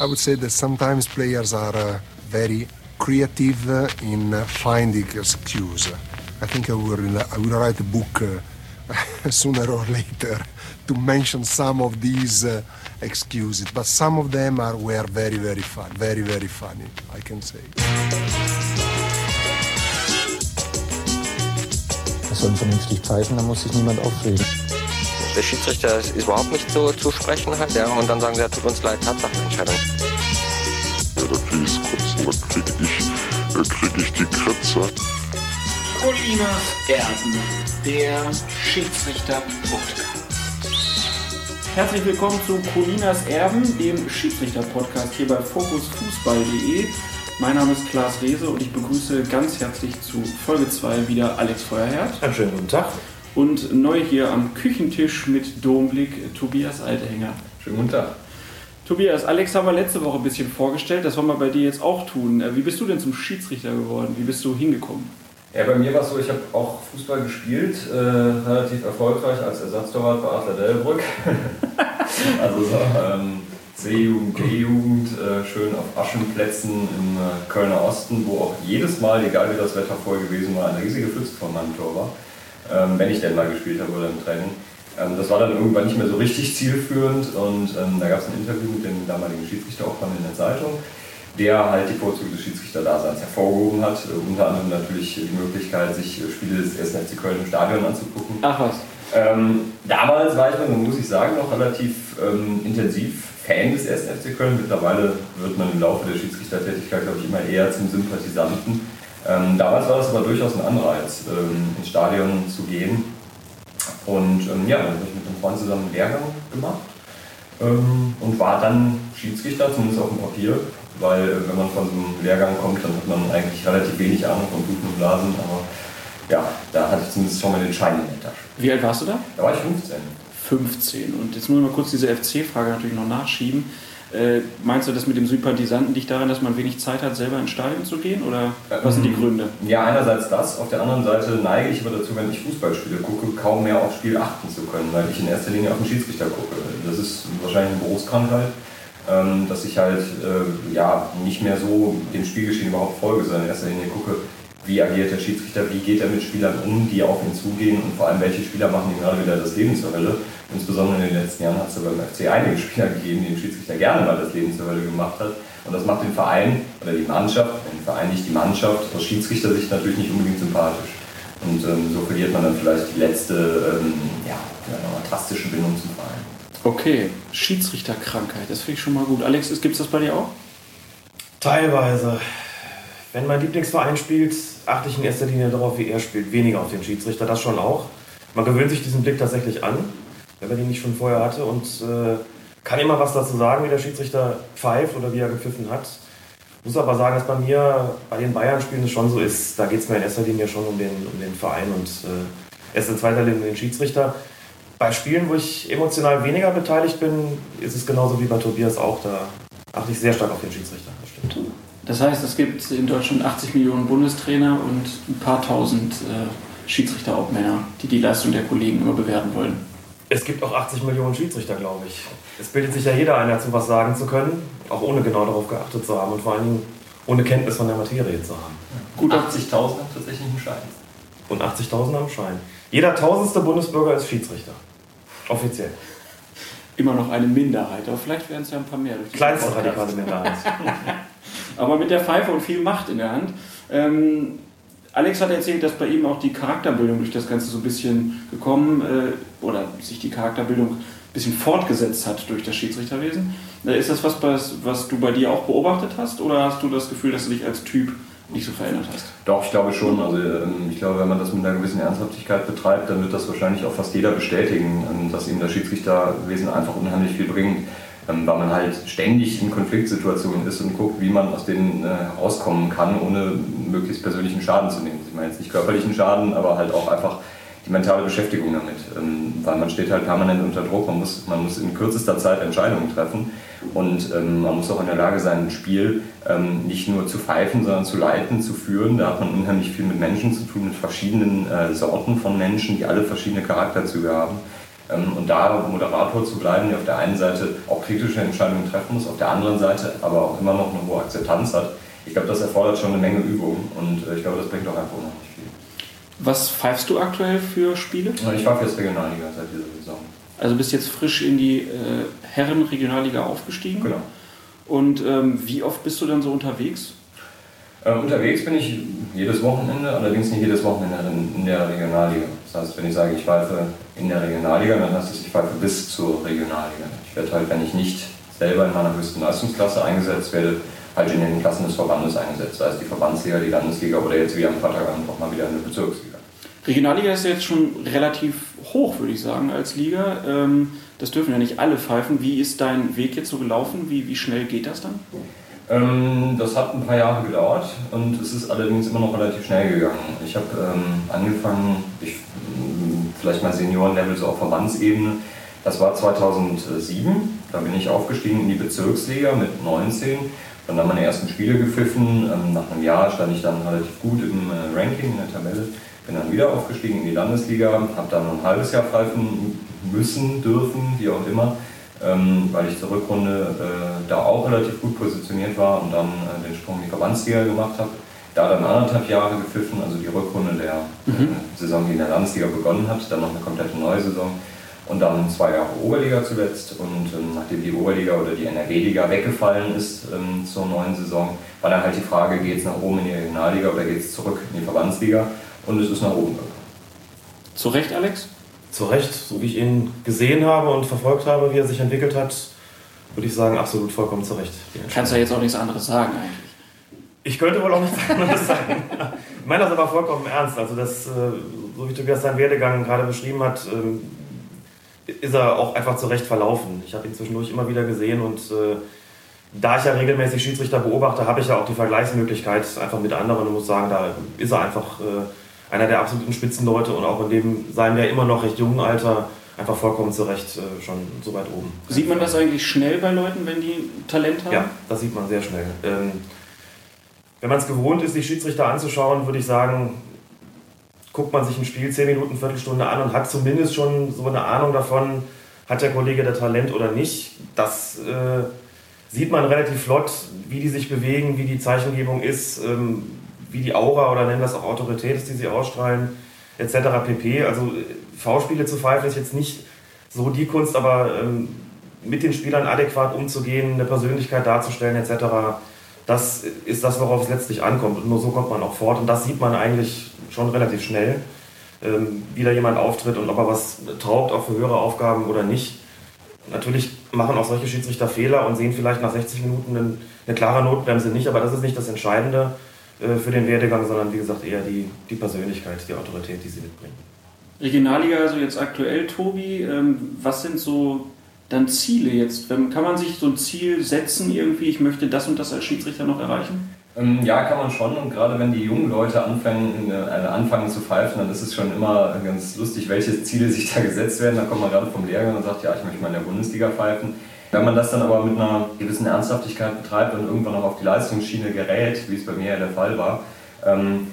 I would say that sometimes players are uh, very creative uh, in uh, finding excuses. I think I will, I will write a book uh, sooner or later to mention some of these uh, excuses, but some of them are were very, very fun, very, very funny, I can say. Sollen vernünftig pfeifen, da muss sich niemand aufregen. Der Schiedsrichter ist überhaupt nicht so zu sprechen halt, ja, und dann sagen sie, ja, tut uns leid, Tatsachenentscheidung. Ja, da krieg ich's kotzen, da krieg ich, da krieg ich die Kritze. Colinas Erben, der Schiedsrichter-Podcast. Herzlich willkommen zu Colinas Erben, dem Schiedsrichter-Podcast hier bei fokusfußball.de. Mein Name ist Klaas Rehse und ich begrüße ganz herzlich zu Folge 2 wieder Alex Feuerherd. Einen schönen guten Tag. Und neu hier am Küchentisch mit Domblick Tobias Althänger. Schönen guten Tag. Tobias, Alex haben wir letzte Woche ein bisschen vorgestellt, das wollen wir bei dir jetzt auch tun. Äh, Wie bist du denn zum Schiedsrichter geworden? Wie bist du hingekommen? Ja, bei mir war es so, ich habe auch Fußball gespielt, äh, relativ erfolgreich als Ersatztorwart bei Adler Delbrück. also so, ähm, C-Jugend, D-Jugend, äh, schön auf Aschenplätzen im äh, Kölner Osten, wo auch jedes Mal, egal wie das Wetter vorher gewesen war, eine riesige Pfütze vor meinem Tor war. Ähm, wenn ich denn mal gespielt habe oder im Training. Ähm, das war dann irgendwann nicht mehr so richtig zielführend und ähm, da gab es ein Interview mit dem damaligen Schiedsrichter auch in der Zeitung, der halt die Vorzüge des Schiedsrichterdaseins hervorgehoben hat. Äh, unter anderem natürlich die Möglichkeit, sich äh, Spiele des 1. FC Köln im Stadion anzugucken. Ach was. Ähm, damals war ich, dann, muss ich sagen, noch relativ ähm, intensiv Fan des 1. FC Köln. Mittlerweile wird man im Laufe der Schiedsrichtertätigkeit, glaube ich, immer eher zum Sympathisanten. Ähm, damals war das aber durchaus ein Anreiz, ähm, ins Stadion zu gehen. Und ähm, ja, dann habe ich mit einem Freund zusammen einen Lehrgang gemacht ähm, und war dann Schiedsrichter, zumindest auf dem Papier. Weil äh, wenn man von so einem Lehrgang kommt, dann hat man eigentlich relativ wenig Ahnung von Bluten und Blasen. Aber ja, da hatte ich zumindest schon mal den Schein in der Tasche. Wie alt warst du da? Da war ich 15. 15. Und jetzt muss ich mal kurz diese FC-Frage natürlich noch nachschieben. Äh, meinst du, das mit dem Sympathisanten liegt daran, dass man wenig Zeit hat, selber ins Stadion zu gehen? Oder was sind die Gründe? Ja, einerseits das. Auf der anderen Seite neige ich aber dazu, wenn ich Fußballspiele gucke, kaum mehr aufs Spiel achten zu können, weil ich in erster Linie auf den Schiedsrichter gucke. Das ist wahrscheinlich eine Berufskrankheit, ähm, dass ich halt äh, ja, nicht mehr so dem Spielgeschehen überhaupt folge, sondern in erster Linie gucke, wie agiert der Schiedsrichter, wie geht er mit Spielern um, die auf ihn zugehen und vor allem, welche Spieler machen ihm gerade wieder das Leben zur Hölle. Insbesondere in den letzten Jahren hat es beim FC einige Spieler gegeben, die den Schiedsrichter gerne mal das Leben zur Hölle gemacht hat. Und das macht den Verein oder die Mannschaft, den Verein nicht die Mannschaft, aus Schiedsrichtersicht natürlich nicht unbedingt sympathisch. Und ähm, so verliert man dann vielleicht die letzte, ähm, ja, drastische Bindung zum Verein. Okay, Schiedsrichterkrankheit, das finde ich schon mal gut. Alex, gibt es das bei dir auch? Teilweise. Wenn mein Lieblingsverein spielt, achte ich in erster Linie darauf, wie er spielt, weniger auf den Schiedsrichter, das schon auch. Man gewöhnt sich diesen Blick tatsächlich an, wenn man ihn nicht schon vorher hatte und äh, kann immer was dazu sagen, wie der Schiedsrichter pfeift oder wie er gepfiffen hat. Muss aber sagen, dass bei mir bei den Bayern-Spielen es schon so ist, da geht es mir in erster Linie schon um den, um den Verein und äh, erst in zweiter Linie um den Schiedsrichter. Bei Spielen, wo ich emotional weniger beteiligt bin, ist es genauso wie bei Tobias auch. Da achte ich sehr stark auf den Schiedsrichter. Das stimmt. Das heißt, es gibt in Deutschland 80 Millionen Bundestrainer und ein paar tausend äh, Schiedsrichterobmänner, die die Leistung der Kollegen immer bewerten wollen. Es gibt auch 80 Millionen Schiedsrichter, glaube ich. Es bildet sich ja jeder ein, dazu was sagen zu können, auch ohne genau darauf geachtet zu haben und vor allen Dingen ohne Kenntnis von der Materie zu haben. Gut 80.000 haben tatsächlich einen Schein. Und 80.000 am Schein. Jeder tausendste Bundesbürger ist Schiedsrichter. Offiziell. Immer noch eine Minderheit, aber vielleicht werden es ja ein paar mehr. durch Kleinste radikale Minderheit. Aber mit der Pfeife und viel Macht in der Hand. Ähm, Alex hat erzählt, dass bei ihm auch die Charakterbildung durch das Ganze so ein bisschen gekommen äh, oder sich die Charakterbildung ein bisschen fortgesetzt hat durch das Schiedsrichterwesen. Äh, ist das was, was, was du bei dir auch beobachtet hast oder hast du das Gefühl, dass du dich als Typ nicht so verändert hast? Doch, ich glaube schon. Also ähm, ich glaube, wenn man das mit einer gewissen Ernsthaftigkeit betreibt, dann wird das wahrscheinlich auch fast jeder bestätigen, ähm, dass ihm das Schiedsrichterwesen einfach unheimlich viel bringt. Ähm, Weil man halt ständig in Konfliktsituationen ist und guckt, wie man aus denen äh, rauskommen kann, ohne möglichst persönlichen Schaden zu nehmen. Ich meine jetzt nicht körperlichen Schaden, aber halt auch einfach die mentale Beschäftigung damit. Ähm, Weil man steht halt permanent unter Druck, man muss, man muss in kürzester Zeit Entscheidungen treffen und ähm, man muss auch in der Lage sein, ein Spiel ähm, nicht nur zu pfeifen, sondern zu leiten, zu führen. Da hat man unheimlich viel mit Menschen zu tun, mit verschiedenen äh, Sorten von Menschen, die alle verschiedene Charakterzüge haben. Ähm, und da Moderator zu bleiben, der auf der einen Seite auch kritische Entscheidungen treffen muss, auf der anderen Seite aber auch immer noch eine hohe Akzeptanz hat, ich glaube, das erfordert schon eine Menge Übung und äh, ich glaube, das bringt auch einfach unheimlich viel. Was pfeifst du aktuell für Spiele? Ich pfeife jetzt Regionalliga seit dieser Saison. Also bist jetzt frisch in die äh, Herren-Regionalliga aufgestiegen. Genau. Und ähm, wie oft bist du dann so unterwegs? Äh, unterwegs bin ich jedes Wochenende, allerdings nicht jedes Wochenende in, in, der Regionalliga. Das heißt, wenn ich sage, ich pfeife in der Regionalliga, dann heißt es, ich pfeife bis zur Regionalliga. Ich werde halt, wenn ich nicht selber in meiner höchsten Leistungsklasse eingesetzt werde, halt in den Klassen des Verbandes eingesetzt, sei es die Verbandsliga, die Landesliga oder jetzt wie am Freitagabend auch mal wieder eine Bezirksliga. Regionalliga ist jetzt schon relativ hoch, würde ich sagen, als Liga. Ähm, das dürfen ja nicht alle pfeifen. Wie ist dein Weg jetzt so gelaufen? Wie, wie schnell geht das dann? Ähm, das hat ein paar Jahre gedauert und es ist allerdings immer noch relativ schnell gegangen. Ich habe ähm, angefangen, ich, vielleicht mal Seniorenlevel so auf Verbandsebene. Das war 2007. Da bin ich aufgestiegen in die Bezirksliga mit 19 dann haben meine ersten Spiele gepfiffen. Ähm, nach einem Jahr stand ich dann relativ gut im äh, Ranking, in der Tabelle. Bin dann wieder aufgestiegen in die Landesliga, habe dann ein halbes Jahr pfeifen müssen, dürfen, wie auch immer, ähm, weil ich zur Rückrunde äh, da auch relativ gut positioniert war und dann äh, den Sprung in die Verbandsliga gemacht habe. Da dann anderthalb Jahre gepfiffen, also die Rückrunde der mhm. Saison, die in der Landesliga begonnen hat, dann noch eine komplette neue Saison und dann zwei Jahre Oberliga zuletzt. Und ähm, nachdem die Oberliga oder die NRW-Liga weggefallen ist ähm, zur neuen Saison, war dann halt die Frage, geht es nach oben in die Regionalliga oder geht es zurück in die Verbandsliga? Und es ist nach oben gegangen. Zu Recht, Alex? Zu Recht, so wie ich ihn gesehen habe und verfolgt habe, wie er sich entwickelt hat, würde ich sagen, absolut vollkommen zu Recht. Kannst ja jetzt auch nichts anderes sagen eigentlich. Ich könnte wohl auch nichts anderes sagen. Ich meine das aber vollkommen ernst. Also das, äh, so wie Tobias seinen Werdegang gerade beschrieben hat, ähm, ist er auch einfach zurecht verlaufen. Ich habe ihn zwischendurch immer wieder gesehen und äh, da ich ja regelmäßig Schiedsrichter beobachte, habe ich ja auch die Vergleichsmöglichkeit einfach mit anderen und muss sagen, da ist er einfach äh, einer der absoluten Spitzenleute und auch in dem seinem ja immer noch recht jungen Alter einfach vollkommen zurecht äh, schon so weit oben. Sieht man das eigentlich schnell bei Leuten, wenn die Talent haben? Ja, das sieht man sehr schnell. Ähm, wenn man es gewohnt ist, die Schiedsrichter anzuschauen, würde ich sagen, guckt man sich ein Spiel 10 Minuten, Viertelstunde an und hat zumindest schon so eine Ahnung davon, hat der Kollege da Talent oder nicht. Das äh, sieht man relativ flott, wie die sich bewegen, wie die Zeichengebung ist, ähm, wie die Aura oder nennen es auch Autorität ist, die sie ausstrahlen, etc. pp. Also äh, V-Spiele zu pfeifen ist jetzt nicht so die Kunst, aber ähm, mit den Spielern adäquat umzugehen, eine Persönlichkeit darzustellen, etc. Das ist das, worauf es letztlich ankommt. Und nur so kommt man auch fort. Und das sieht man eigentlich schon relativ schnell, ähm, wie da jemand auftritt und ob er was taugt, auch für höhere Aufgaben oder nicht. Natürlich machen auch solche Schiedsrichter Fehler und sehen vielleicht nach 60 Minuten eine, eine klare Notbremse nicht, aber das ist nicht das Entscheidende für den Werdegang, sondern wie gesagt eher die, die Persönlichkeit, die Autorität, die sie mitbringen. Regionalliga, also jetzt aktuell, Tobi, ähm, was sind so dann Ziele jetzt? Kann man sich so ein Ziel setzen irgendwie, ich möchte das und das als Schiedsrichter noch erreichen? Ähm, ja, kann man schon. Und gerade wenn die jungen Leute anfangen, äh, anfangen zu pfeifen, dann ist es schon immer ganz lustig, welche Ziele sich da gesetzt werden. Da kommt man gerade vom Lehrgang und sagt, ja, ich möchte mal in der Bundesliga pfeifen. Wenn man das dann aber mit einer gewissen Ernsthaftigkeit betreibt und irgendwann auch auf die Leistungsschiene gerät, wie es bei mir ja der Fall war, ähm,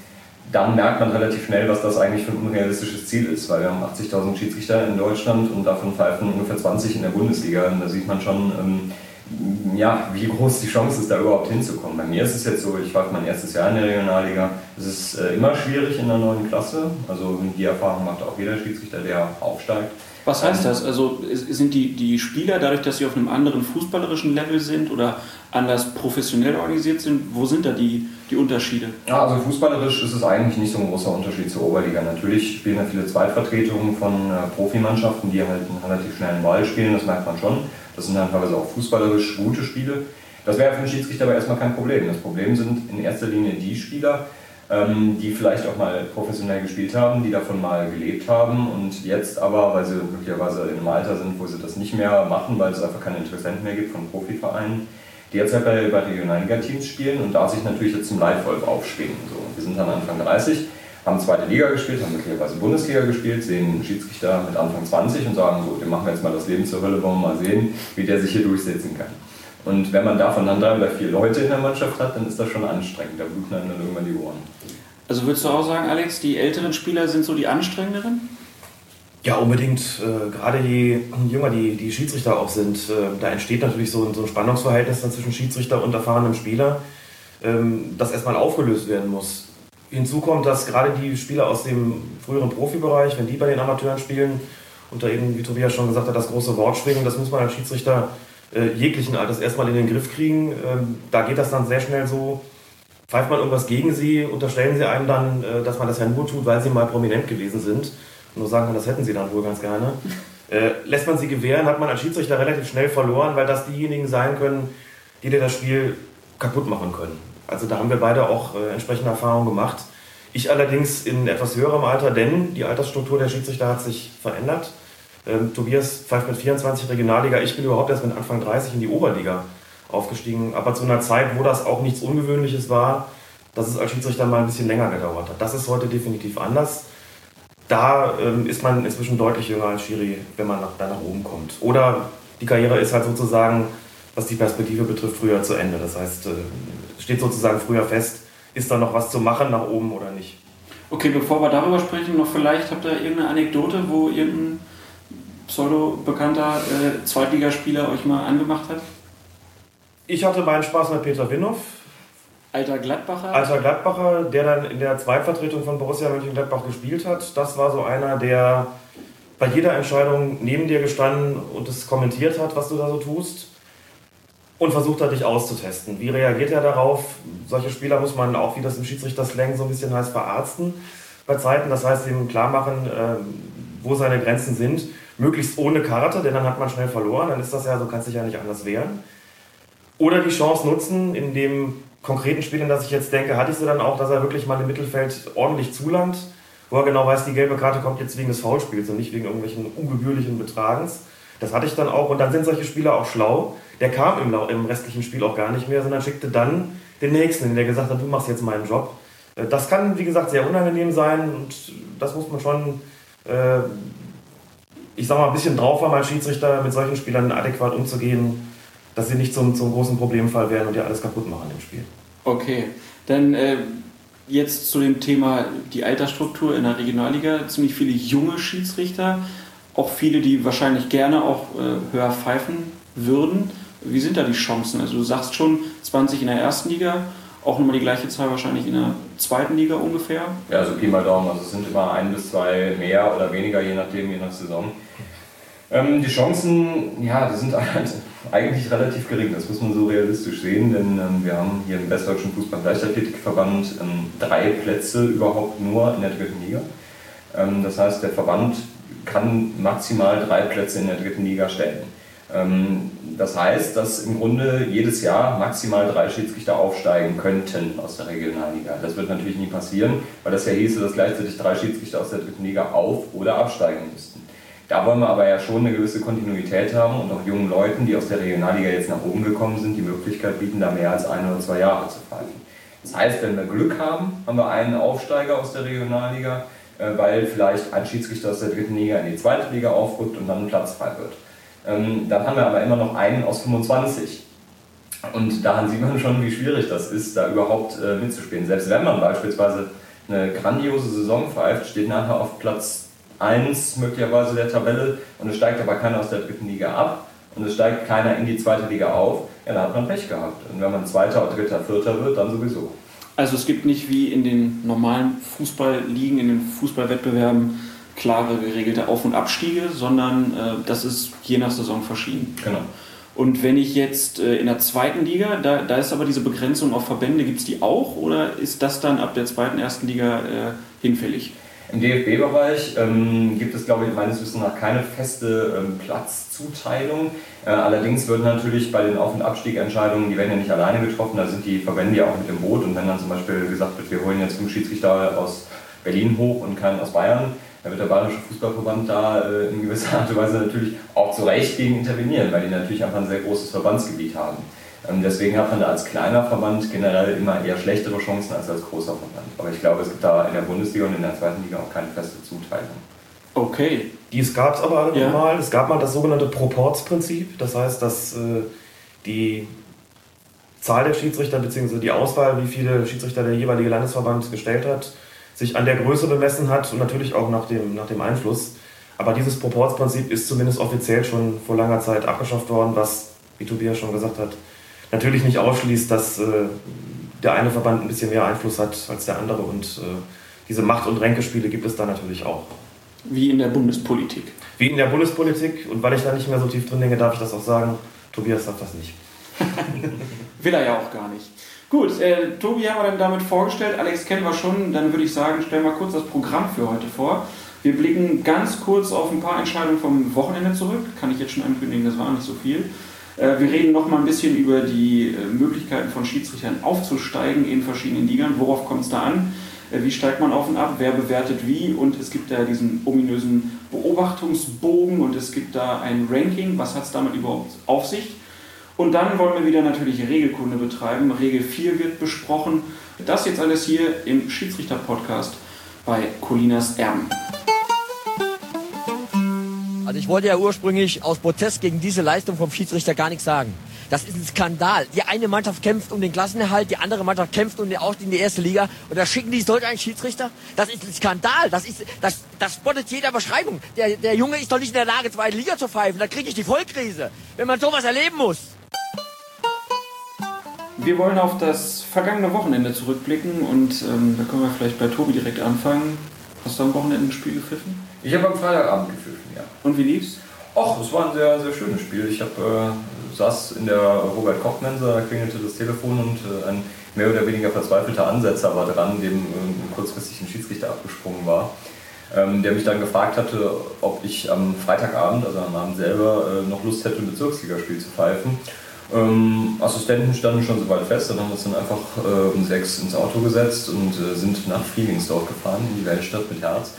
dann merkt man relativ schnell, was das eigentlich für ein unrealistisches Ziel ist, weil wir haben 80.000 Schiedsrichter in Deutschland und davon pfeifen ungefähr 20 in der Bundesliga. Und da sieht man schon, ähm, ja, wie groß die Chance ist, da überhaupt hinzukommen. Bei mir ist es jetzt so, ich pfeife mein erstes Jahr in der Regionalliga. Es ist äh, immer schwierig in der neuen Klasse. Also die Erfahrung macht auch jeder Schiedsrichter, der aufsteigt. Was heißt das? Also sind die, die Spieler, dadurch, dass sie auf einem anderen fußballerischen Level sind oder anders professionell organisiert sind, wo sind da die, die Unterschiede? Ja, also fußballerisch ist es eigentlich nicht so ein großer Unterschied zur Oberliga. Natürlich spielen da viele Zweitvertretungen von äh, Profimannschaften, die halt einen relativ schnellen Ball spielen, das merkt man schon. Das sind dann teilweise auch fußballerisch gute Spiele. Das wäre für den Schiedsrichter aber erstmal kein Problem. Das Problem sind in erster Linie die Spieler, ähm, die vielleicht auch mal professionell gespielt haben, die davon mal gelebt haben und jetzt aber, weil sie möglicherweise in einem Alter sind, wo sie das nicht mehr machen, weil es einfach keine Interessenten mehr gibt von Profivereinen, die jetzt halt bei, bei Regionalliga-Teams spielen und da sich natürlich jetzt zum Leitwolf aufschwingen. So, wir sind dann Anfang 30, haben zweite Liga gespielt, haben möglicherweise Bundesliga gespielt, sehen einen Schiedsrichter mit Anfang 20 und sagen so, dem machen wir jetzt mal das Leben zur Hölle, wollen wir mal sehen, wie der sich hier durchsetzen kann. Und wenn man davon dann drei oder vier Leute in der Mannschaft hat, dann ist das schon anstrengend. Da bluten dann irgendwann die Ohren. Also würdest du auch sagen, Alex, die älteren Spieler sind so die anstrengenderen? Ja, unbedingt. Äh, gerade je jünger die, die Schiedsrichter auch sind, äh, da entsteht natürlich so, so ein Spannungsverhältnis dann zwischen Schiedsrichter und erfahrenem Spieler, ähm, das erstmal aufgelöst werden muss. Hinzu kommt, dass gerade die Spieler aus dem früheren Profibereich, wenn die bei den Amateuren spielen, und da eben, wie Tobias schon gesagt hat, das große Wort schwingen, das muss man als Schiedsrichter äh, jeglichen Alters erstmal in den Griff kriegen. Ähm, da geht das dann sehr schnell so, pfeift man irgendwas gegen sie, unterstellen sie einem dann, äh, dass man das ja nur tut, weil sie mal prominent gewesen sind nur sagen kann, das hätten sie dann wohl ganz gerne. Äh, lässt man sie gewähren, hat man als Schiedsrichter relativ schnell verloren, weil das diejenigen sein können, die dir das Spiel kaputt machen können. Also da haben wir beide auch äh, entsprechende Erfahrungen gemacht. Ich allerdings in etwas höherem Alter, denn die Altersstruktur der Schiedsrichter hat sich verändert. Ähm, Tobias pfeift mit 24 Regionalliga, ich bin überhaupt erst mit Anfang 30 in die Oberliga aufgestiegen, aber zu einer Zeit, wo das auch nichts Ungewöhnliches war, dass es als Schiedsrichter mal ein bisschen länger gedauert hat. Das ist heute definitiv anders da ähm, ist man inzwischen deutlich jünger als Schiri, wenn man nach, da nach oben kommt. Oder die Karriere ist halt sozusagen, was die Perspektive betrifft, früher zu Ende. Das heißt, äh, steht sozusagen früher fest, ist da noch was zu machen nach oben oder nicht. Okay, bevor wir darüber sprechen, noch vielleicht habt ihr irgendeine Anekdote, wo irgendein pseudo-bekannter äh, Zweitligaspieler euch mal angemacht hat? Ich hatte meinen Spaß mit Peter Winhoff, Alter Gladbacher? Alter Gladbacher, der dann in der Zweitvertretung von Borussia Mönchengladbach gespielt hat. Das war so einer, der bei jeder Entscheidung neben dir gestanden und es kommentiert hat, was du da so tust. Und versucht hat, dich auszutesten. Wie reagiert er darauf? Solche Spieler muss man auch, wie das im Schiedsrichter-Slang so ein bisschen heißt, verarzten bei Zeiten. Das heißt, ihm klar machen, ähm, wo seine Grenzen sind. Möglichst ohne Karte, denn dann hat man schnell verloren. Dann ist das ja, so kannst dich ja nicht anders wehren. Oder die Chance nutzen, indem konkreten Spielen, dass ich jetzt denke, hatte ich sie dann auch, dass er wirklich mal im Mittelfeld ordentlich zulangt, wo er genau weiß, die gelbe Karte kommt jetzt wegen des Foulspiels und nicht wegen irgendwelchen ungebührlichen Betragens. Das hatte ich dann auch und dann sind solche Spieler auch schlau. Der kam im, im restlichen Spiel auch gar nicht mehr, sondern schickte dann den nächsten, der gesagt hat, du machst jetzt meinen Job. Äh, das kann, wie gesagt, sehr unangenehm sein und das muss man schon, äh, ich sag mal, ein bisschen drauf haben als Schiedsrichter, mit solchen Spielern adäquat umzugehen dass sie nicht zum, zum großen Problemfall werden und dir alles kaputt machen im Spiel. Okay, dann äh, jetzt zu dem Thema die Altersstruktur in der Regionalliga. Ziemlich viele junge Schiedsrichter, auch viele, die wahrscheinlich gerne auch äh, höher pfeifen würden. Wie sind da die Chancen? Also du sagst schon 20 in der ersten Liga, auch nochmal die gleiche Zahl wahrscheinlich in der zweiten Liga ungefähr? Ja, also Pi mal Daumen, also es sind immer ein bis zwei mehr oder weniger, je nachdem, je nach Saison. Ähm, die Chancen, ja, die sind halt eigentlich relativ gering, das muss man so realistisch sehen, denn ähm, wir haben hier im Westdeutschen Fußball-Leichtathletikverband ähm, drei Plätze überhaupt nur in der dritten Liga. Ähm, das heißt, der Verband kann maximal drei Plätze in der dritten Liga stellen. Ähm, das heißt, dass im Grunde jedes Jahr maximal drei Schiedsrichter aufsteigen könnten aus der Regionalliga. Das wird natürlich nie passieren, weil das ja hieße, dass gleichzeitig drei Schiedsrichter aus der dritten Liga auf- oder absteigen müssten. Da wollen wir aber ja schon eine gewisse Kontinuität haben und auch jungen Leuten, die aus der Regionalliga jetzt nach oben gekommen sind, die Möglichkeit bieten, da mehr als ein oder zwei Jahre zu pfeifen. Das heißt, wenn wir Glück haben, haben wir einen Aufsteiger aus der Regionalliga, äh, weil vielleicht ein Schiedsrichter aus der dritten Liga in die zweite Liga aufrückt und dann ein Platz frei wird. Ähm, dann haben wir aber immer noch einen aus 25. Und daran sieht man schon, wie schwierig das ist, da überhaupt äh, mitzuspielen. Selbst wenn man beispielsweise eine grandiose Saison pfeift, steht nachher auf Platz 1 möglicherweise der Tabelle und es steigt aber keiner aus der dritten Liga ab und es steigt keiner in die zweite Liga auf, ja, dann hat man Pech gehabt. Und wenn man Zweiter, Dritter, Vierter wird, dann sowieso. Also es gibt nicht wie in den normalen Fußballligen, in den Fußballwettbewerben klare geregelte Auf- und Abstiege, sondern äh, das ist je nach Saison verschieden. Genau. Und wenn ich jetzt äh, in der zweiten Liga, da, da ist aber diese Begrenzung auf Verbände, gibt es die auch oder ist das dann ab der zweiten, ersten Liga äh, hinfällig? Im DFB-Bereich ähm, gibt es, glaube ich, meines Wissens nach keine feste ähm, Platzzuteilung. Äh, allerdings würden natürlich bei den Auf- und Abstiegentscheidungen, die werden ja nicht alleine getroffen, da sind die Verbände ja auch mit im Boot. Und wenn dann zum Beispiel gesagt wird, wir holen jetzt fünf Schiedsrichter aus Berlin hoch und keinen aus Bayern, dann wird der Bayerische Fußballverband da äh, in gewisser Art und Weise natürlich auch zu Recht gegen intervenieren, weil die natürlich einfach ein sehr großes Verbandsgebiet haben. Ähm, deswegen hat man da als kleiner Verband generell immer eher schlechtere Chancen als als großer Verband. Aber ich glaube, es gibt da in der Bundesliga und in der zweiten Liga auch keine feste Zuteilung. Okay. Dies gab es aber ja. mal. Es gab mal das sogenannte Proportsprinzip. Das heißt, dass äh, die Zahl der Schiedsrichter bzw. die Auswahl, wie viele Schiedsrichter der jeweilige Landesverband gestellt hat, sich an der Größe bemessen hat und natürlich auch nach dem, nach dem Einfluss. Aber dieses Proportsprinzip ist zumindest offiziell schon vor langer Zeit abgeschafft worden, was, wie Tobias schon gesagt hat, natürlich nicht ausschließt, dass äh, der eine Verband ein bisschen mehr Einfluss hat als der andere. Und äh, diese Macht- und Ränkespiele gibt es da natürlich auch. Wie in der Bundespolitik. Wie in der Bundespolitik. Und weil ich da nicht mehr so tief drin denke, darf ich das auch sagen. Tobias sagt das nicht. Will er ja auch gar nicht. Gut, äh, Tobi haben wir dann damit vorgestellt. Alex kennen wir schon. Dann würde ich sagen, stellen wir kurz das Programm für heute vor. Wir blicken ganz kurz auf ein paar Entscheidungen vom Wochenende zurück. Kann ich jetzt schon ankündigen, das war nicht so viel. Äh, wir reden noch mal ein bisschen über die äh, Möglichkeiten von Schiedsrichtern aufzusteigen in verschiedenen Ligern. Worauf kommt es da an? Äh, wie steigt man auf und ab? Wer bewertet wie? Und es gibt da diesen ominösen Beobachtungsbogen und es gibt da ein Ranking. Was hat es damit überhaupt auf sich? Und dann wollen wir wieder natürlich Regelkunde betreiben. Regel 4 wird besprochen. Das jetzt alles hier im Schiedsrichter-Podcast bei Colinas Erben. Also ich wollte ja ursprünglich aus Protest gegen diese Leistung vom Schiedsrichter gar nichts sagen. Das ist ein Skandal. Die eine Mannschaft kämpft um den Klassenerhalt, die andere Mannschaft kämpft um den Aufstieg in die erste Liga und da schicken die solch einen Schiedsrichter. Das ist ein Skandal. Das ist, das, das spottet jeder Beschreibung. Der, der Junge ist doch nicht in der Lage, zweite Liga zu pfeifen. Da kriege ich die Vollkrise, wenn man sowas erleben muss. Wir wollen auf das vergangene Wochenende zurückblicken und ähm, da können wir vielleicht bei Tobi direkt anfangen. Hast du am Wochenende ein Spiel gepfiffen? Ich habe am Freitagabend gepfiffen, ja. Und wie lief's? Och, es war ein sehr, sehr schönes Spiel. Ich hab, äh, saß in der Robert-Koch-Mensa, da klingelte das Telefon und äh, ein mehr oder weniger verzweifelter Ansetzer war dran, dem äh, kurzfristig ein Schiedsrichter abgesprungen war. Ähm, der mich dann gefragt hatte, ob ich am Freitagabend, also am Abend selber, äh, noch Lust hätte, ein Bezirksligaspiel zu pfeifen. Ähm, Assistenten standen schon soweit fest, dann haben wir uns dann einfach äh, um sechs ins Auto gesetzt und äh, sind nach Frielingsdorf gefahren, in die Weltstadt mit Herz.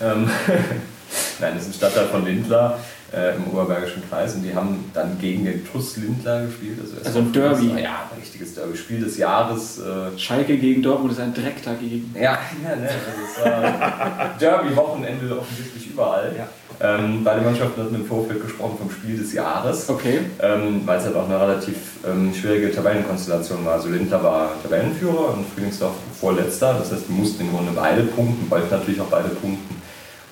Ähm Nein, das ist ein Stadtteil von Lindlar äh, im Oberbergischen Kreis und die haben dann gegen den TuS Lindlar gespielt. Also, Also ein Derby. Das, ja, ein richtiges Derby. Spiel des Jahres. Äh, Schalke gegen Dortmund ist ein Dreck dagegen. ja, ja, ne, also war Derby-Wochenende offensichtlich überall. Ähm, beide Mannschaften hatten im Vorfeld gesprochen vom Spiel des Jahres. Okay. Ähm, weil es halt auch eine relativ ähm, schwierige Tabellenkonstellation war. Also Lindlar war Tabellenführer und Frühlingsdorf Vorletzter. Das heißt, die mussten im Grunde beide punkten, bald natürlich auch beide punkten.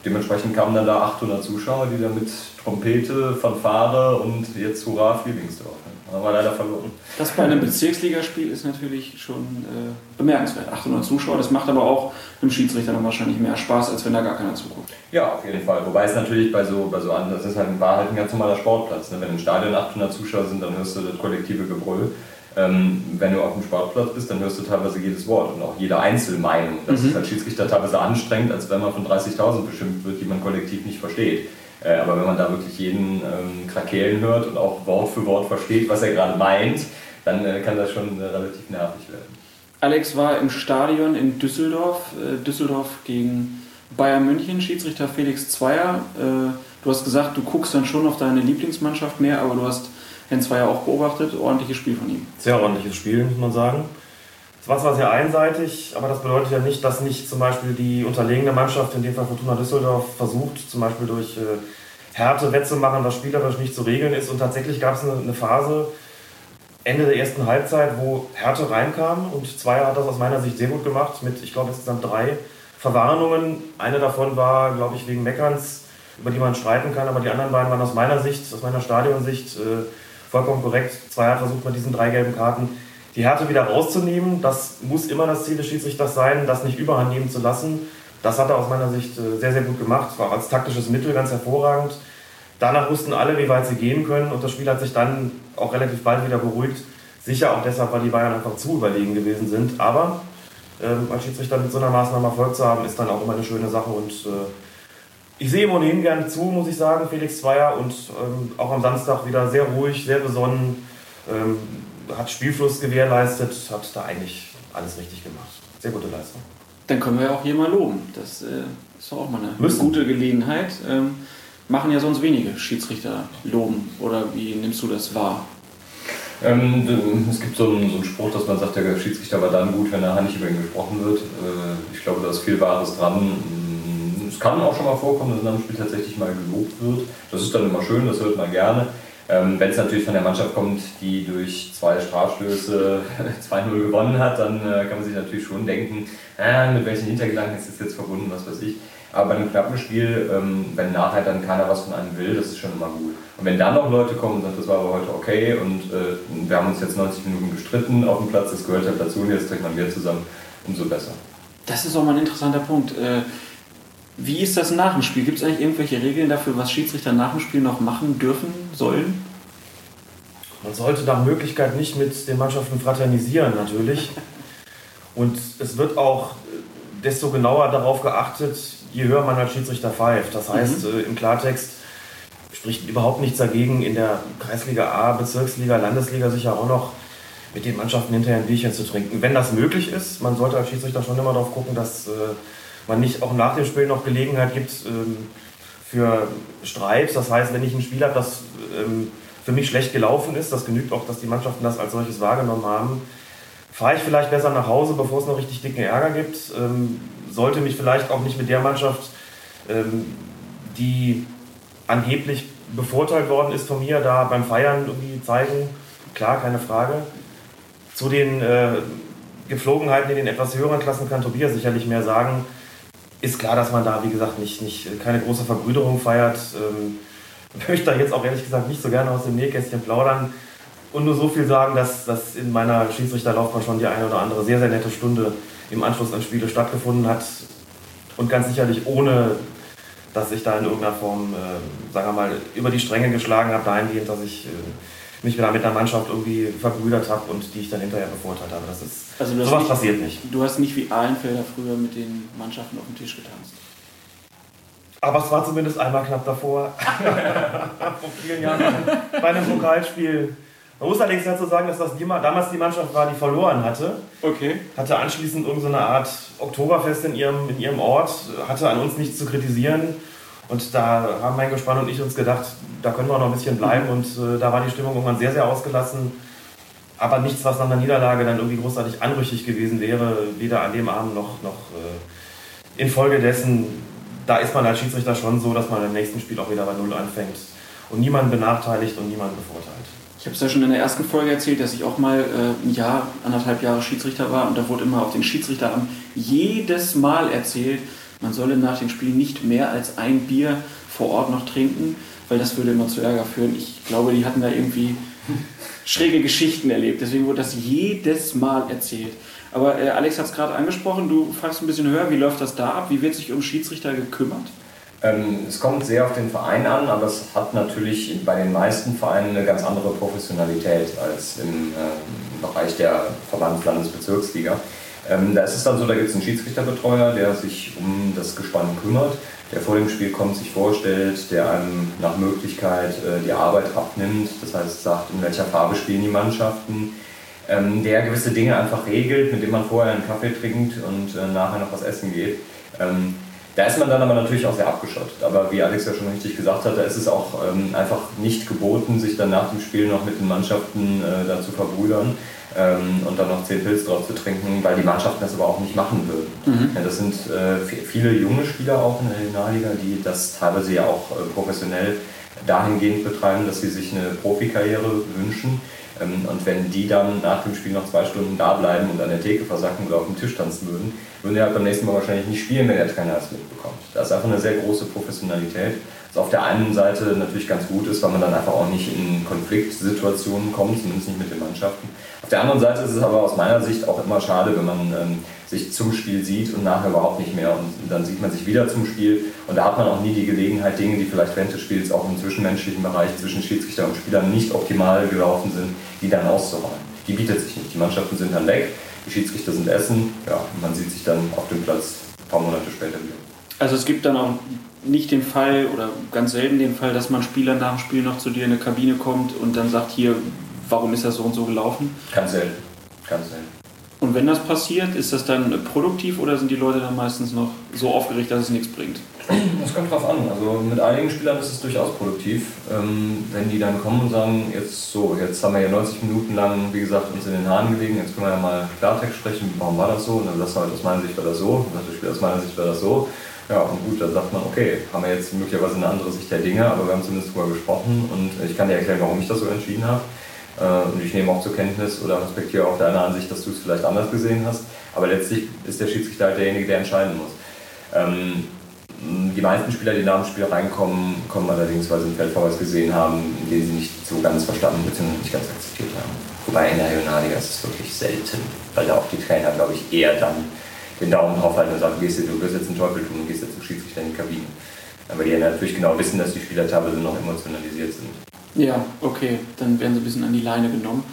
Dementsprechend kamen dann da 800 Zuschauer, die da mit Trompete, Fanfare und jetzt Hurra Friedlingsdorf. Haben wir leider verloren. Das bei einem Bezirksligaspiel ist natürlich schon äh, bemerkenswert. 800 Zuschauer, das macht aber auch dem Schiedsrichter dann wahrscheinlich mehr Spaß, als wenn da gar keiner zuguckt. Ja, auf jeden Fall. Wobei es natürlich bei so, bei so anderen, das ist halt, war halt ein ganz normaler Sportplatz. Ne? Wenn im Stadion 800 Zuschauer sind, dann hörst du das kollektive Gebrüll. Ähm, wenn du auf dem Sportplatz bist, dann hörst du teilweise jedes Wort und auch jede Einzelmeinung. Das Mhm. ist als Schiedsrichter teilweise anstrengend, als wenn man von 30.000 beschimpft wird, die man kollektiv nicht versteht. Äh, aber wenn man da wirklich jeden ähm, Krakeelen hört und auch Wort für Wort versteht, was er gerade meint, dann äh, kann das schon äh, relativ nervig werden. Alex war im Stadion in Düsseldorf, äh, Düsseldorf gegen Bayern München, Schiedsrichter Felix Zweier. Äh, du hast gesagt, du guckst dann schon auf deine Lieblingsmannschaft mehr, aber du hast Herrn Zweier auch beobachtet. Ordentliches Spiel von ihm. Sehr ordentliches Spiel, muss man sagen. Es war zwar sehr einseitig, aber das bedeutet ja nicht, dass nicht zum Beispiel die unterlegene Mannschaft, in dem Fall Fortuna Düsseldorf, versucht, zum Beispiel durch äh, Härte wettzumachen, was spielerisch nicht zu regeln ist. Und tatsächlich gab es eine, eine Phase, Ende der ersten Halbzeit, wo Härte reinkam und Zweier hat das aus meiner Sicht sehr gut gemacht mit, ich glaube, insgesamt drei Verwarnungen. Eine davon war, glaube ich, wegen Meckerns, über die man streiten kann, aber die anderen beiden waren aus meiner Sicht, aus meiner Stadionsicht äh, vollkommen korrekt. Zweier versucht mit diesen drei gelben Karten die Härte wieder rauszunehmen. Das muss immer das Ziel des Schiedsrichters sein, das nicht überhand nehmen zu lassen. Das hat er aus meiner Sicht äh, sehr, sehr gut gemacht, war auch als taktisches Mittel ganz hervorragend. Danach wussten alle, wie weit sie gehen können und das Spiel hat sich dann auch relativ bald wieder beruhigt. Sicher auch deshalb, weil die Bayern einfach zu überlegen gewesen sind. Aber ähm, als Schiedsrichter mit so einer Maßnahme Erfolg zu haben, ist dann auch immer eine schöne Sache. Und äh, ich sehe ihm ohnehin gerne zu, muss ich sagen, Felix Zweier. Und ähm, auch am Samstag wieder sehr ruhig, sehr besonnen, ähm, hat Spielfluss gewährleistet, hat da eigentlich alles richtig gemacht. Sehr gute Leistung. Dann können wir ja auch hier mal loben. Das äh, ist doch auch mal eine Müssen. gute Gelegenheit. Ähm, machen ja sonst wenige Schiedsrichter loben. Oder wie nimmst du das wahr? Ähm, es gibt so einen, so einen Spruch, dass man sagt, der Schiedsrichter war dann gut, wenn nachher nicht über ihn gesprochen wird. Äh, ich glaube, da ist viel Wahres dran. Kann auch schon mal vorkommen, dass in einem Spiel tatsächlich mal gelobt wird. Das ist dann immer schön, das hört man gerne. Ähm, wenn es natürlich von der Mannschaft kommt, die durch zwei Strafstöße 2-0 gewonnen hat, dann äh, kann man sich natürlich schon denken, ah, mit welchen Hintergedanken ist das jetzt verbunden, was weiß ich. Aber bei einem knappen Spiel, ähm, wenn nachher dann keiner was von einem will, das ist schon immer gut. Und wenn dann noch Leute kommen und sagen, das war aber heute okay und äh, wir haben uns jetzt 90 Minuten gestritten auf dem Platz, das gehört ja dazu und jetzt trinkt man Bier zusammen, umso besser. Das ist auch mal ein interessanter Punkt. Äh, wie ist das nach dem Spiel? Gibt es eigentlich irgendwelche Regeln dafür, was Schiedsrichter nach dem Spiel noch machen dürfen, sollen? Man sollte nach Möglichkeit nicht mit den Mannschaften fraternisieren, natürlich. Und es wird auch desto genauer darauf geachtet, je höher man als Schiedsrichter pfeift. Das heißt, mhm. äh, im Klartext spricht überhaupt nichts dagegen, in der Kreisliga A, Bezirksliga, Landesliga sicher auch noch mit den Mannschaften hinterher ein Bierchen zu trinken. Wenn das möglich ist, man sollte als Schiedsrichter schon immer darauf gucken, dass äh, man nicht auch nach dem Spiel noch Gelegenheit gibt ähm, für Streit. Das heißt, wenn ich ein Spiel habe, das ähm, für mich schlecht gelaufen ist, das genügt auch, dass die Mannschaften das als solches wahrgenommen haben, fahre ich vielleicht besser nach Hause, bevor es noch richtig dicken Ärger gibt. Ähm, sollte mich vielleicht auch nicht mit der Mannschaft, ähm, die angeblich bevorteilt worden ist von mir, da beim Feiern irgendwie zeigen. Klar, keine Frage. Zu den äh, Gepflogenheiten in den etwas höheren Klassen kann Tobias sicherlich mehr sagen. Ist klar, dass man da, wie gesagt, nicht, nicht keine große Verbrüderung feiert. Ähm, möchte da jetzt auch ehrlich gesagt nicht so gerne aus dem Nähkästchen plaudern und nur so viel sagen, dass, dass in meiner Schiedsrichterlaufbahn schon die eine oder andere sehr, sehr nette Stunde im Anschluss an Spiele stattgefunden hat und ganz sicherlich ohne, dass ich da in irgendeiner Form, äh, sagen wir mal, über die Stränge geschlagen habe, dahingehend, dass ich äh, mich wieder mit der Mannschaft irgendwie verbrüdert habe und die ich dann hinterher bevorteilt habe. Das ist, also sowas nicht, passiert nicht. Du hast nicht wie Ahlenfelder früher mit den Mannschaften auf dem Tisch getanzt. Aber es war zumindest einmal knapp davor. Vor vielen Jahren bei einem Pokalspiel. Man muss allerdings dazu sagen, dass das damals die Mannschaft war, die verloren hatte. Okay. Hatte anschließend irgendeine Art Oktoberfest in ihrem, in ihrem Ort, hatte an uns nichts zu kritisieren. Und da haben mein Gespann und ich uns gedacht, da können wir noch ein bisschen bleiben. Und äh, da war die Stimmung irgendwann sehr, sehr ausgelassen. Aber nichts, was nach einer Niederlage dann irgendwie großartig anrüchig gewesen wäre, weder an dem Abend noch, noch äh, infolgedessen da ist man als Schiedsrichter schon so, dass man im nächsten Spiel auch wieder bei Null anfängt und niemanden benachteiligt und niemanden bevorteilt. Ich habe es ja schon in der ersten Folge erzählt, dass ich auch mal äh, ein Jahr, anderthalb Jahre Schiedsrichter war und da wurde immer auf den Schiedsrichteramt jedes Mal erzählt, man solle nach dem Spiel nicht mehr als ein Bier vor Ort noch trinken, weil das würde immer zu Ärger führen. Ich glaube, die hatten da irgendwie schräge Geschichten erlebt. Deswegen wurde das jedes Mal erzählt. Aber äh, Alex hat es gerade angesprochen, du fragst ein bisschen höher, wie läuft das da ab? Wie wird sich um Schiedsrichter gekümmert? Ähm, es kommt sehr auf den Verein an, aber es hat natürlich bei den meisten Vereinen eine ganz andere Professionalität als im äh, Bereich der Verbands-, Landes-, Bezirksliga. Ähm, da ist es dann so, da gibt es einen Schiedsrichterbetreuer, der sich um das Gespann kümmert, der vor dem Spiel kommt, sich vorstellt, der einem nach Möglichkeit äh, die Arbeit abnimmt, das heißt sagt, in welcher Farbe spielen die Mannschaften, ähm, der gewisse Dinge einfach regelt, mit dem man vorher einen Kaffee trinkt und äh, nachher noch was essen geht. Ähm, da ist man dann aber natürlich auch sehr abgeschottet. Aber wie Alex ja schon richtig gesagt hat, da ist es auch ähm, einfach nicht geboten, sich dann nach dem Spiel noch mit den Mannschaften äh, da zu verbrüdern ähm, und dann noch 10 Pilz drauf zu trinken, weil die Mannschaften das aber auch nicht machen würden. Mhm. Ja, das sind äh, viele junge Spieler auch in der Regionalliga, die das teilweise ja auch äh, professionell dahingehend betreiben, dass sie sich eine Profikarriere wünschen ähm, und wenn die dann nach dem Spiel noch zwei Stunden da bleiben und an der Theke versacken oder auf dem Tisch tanzen würden, würden die halt beim nächsten Mal wahrscheinlich nicht spielen, wenn der Trainer das mitbekommt. Das ist einfach eine sehr große Professionalität. Was auf der einen Seite natürlich ganz gut ist, weil man dann einfach auch nicht in Konfliktsituationen kommt, zumindest nicht mit den Mannschaften. Der anderen Seite ist es aber aus meiner Sicht auch immer schade, wenn man ähm, sich zum Spiel sieht und nachher überhaupt nicht mehr. Und dann sieht man sich wieder zum Spiel und da hat man auch nie die Gelegenheit, Dinge, die vielleicht während des Spiels auch im zwischenmenschlichen Bereich zwischen Schiedsrichter und Spielern nicht optimal gelaufen sind, die dann auszuräumen. Die bietet sich nicht. Die Mannschaften sind dann weg, die Schiedsrichter sind essen, ja, und man sieht sich dann auf dem Platz ein paar Monate später wieder. Also es gibt dann auch nicht den Fall oder ganz selten den Fall, dass man Spieler nach dem Spiel noch zu dir in eine Kabine kommt und dann sagt, hier, warum ist das so und so gelaufen? Ganz selten. Ganz selten. Und wenn das passiert, ist das dann produktiv oder sind die Leute dann meistens noch so aufgeregt, dass es nichts bringt? Das kommt drauf an. Also mit einigen Spielern ist es durchaus produktiv, ähm, wenn die dann kommen und sagen, jetzt so, jetzt haben wir ja 90 Minuten lang, wie gesagt, uns in den Haaren gelegen, jetzt können wir ja mal Klartext sprechen, warum war das so? Und dann du halt, aus meiner Sicht war das so, und das Spiel aus meiner Sicht war das so. Ja, und gut, dann sagt man, okay, haben wir jetzt möglicherweise eine andere Sicht der Dinge, aber wir haben zumindest darüber gesprochen und ich kann dir erklären, warum ich das so entschieden habe. Äh, und ich nehme auch zur Kenntnis oder respektiere auch deine Ansicht, dass du es vielleicht anders gesehen hast. Aber letztlich ist der Schiedsrichter halt derjenige, der entscheiden muss. Ähm, Die meisten Spieler, die nach dem Spiel reinkommen, kommen allerdings, weil sie einen Feldverweis gesehen haben, den sie nicht so ganz verstanden bzw. nicht ganz akzeptiert haben. Wobei in der Regionalliga ist es wirklich selten, weil da auch die Trainer, glaube ich, eher dann den Daumen drauf halten und sagen, gehst du, du wirst jetzt einen Teufel tun und gehst jetzt zum Schiedsrichter in die Kabine. Aber die natürlich genau wissen, dass die Spieler teilweise noch emotionalisiert sind. Ja, okay, dann werden sie ein bisschen an die Leine genommen.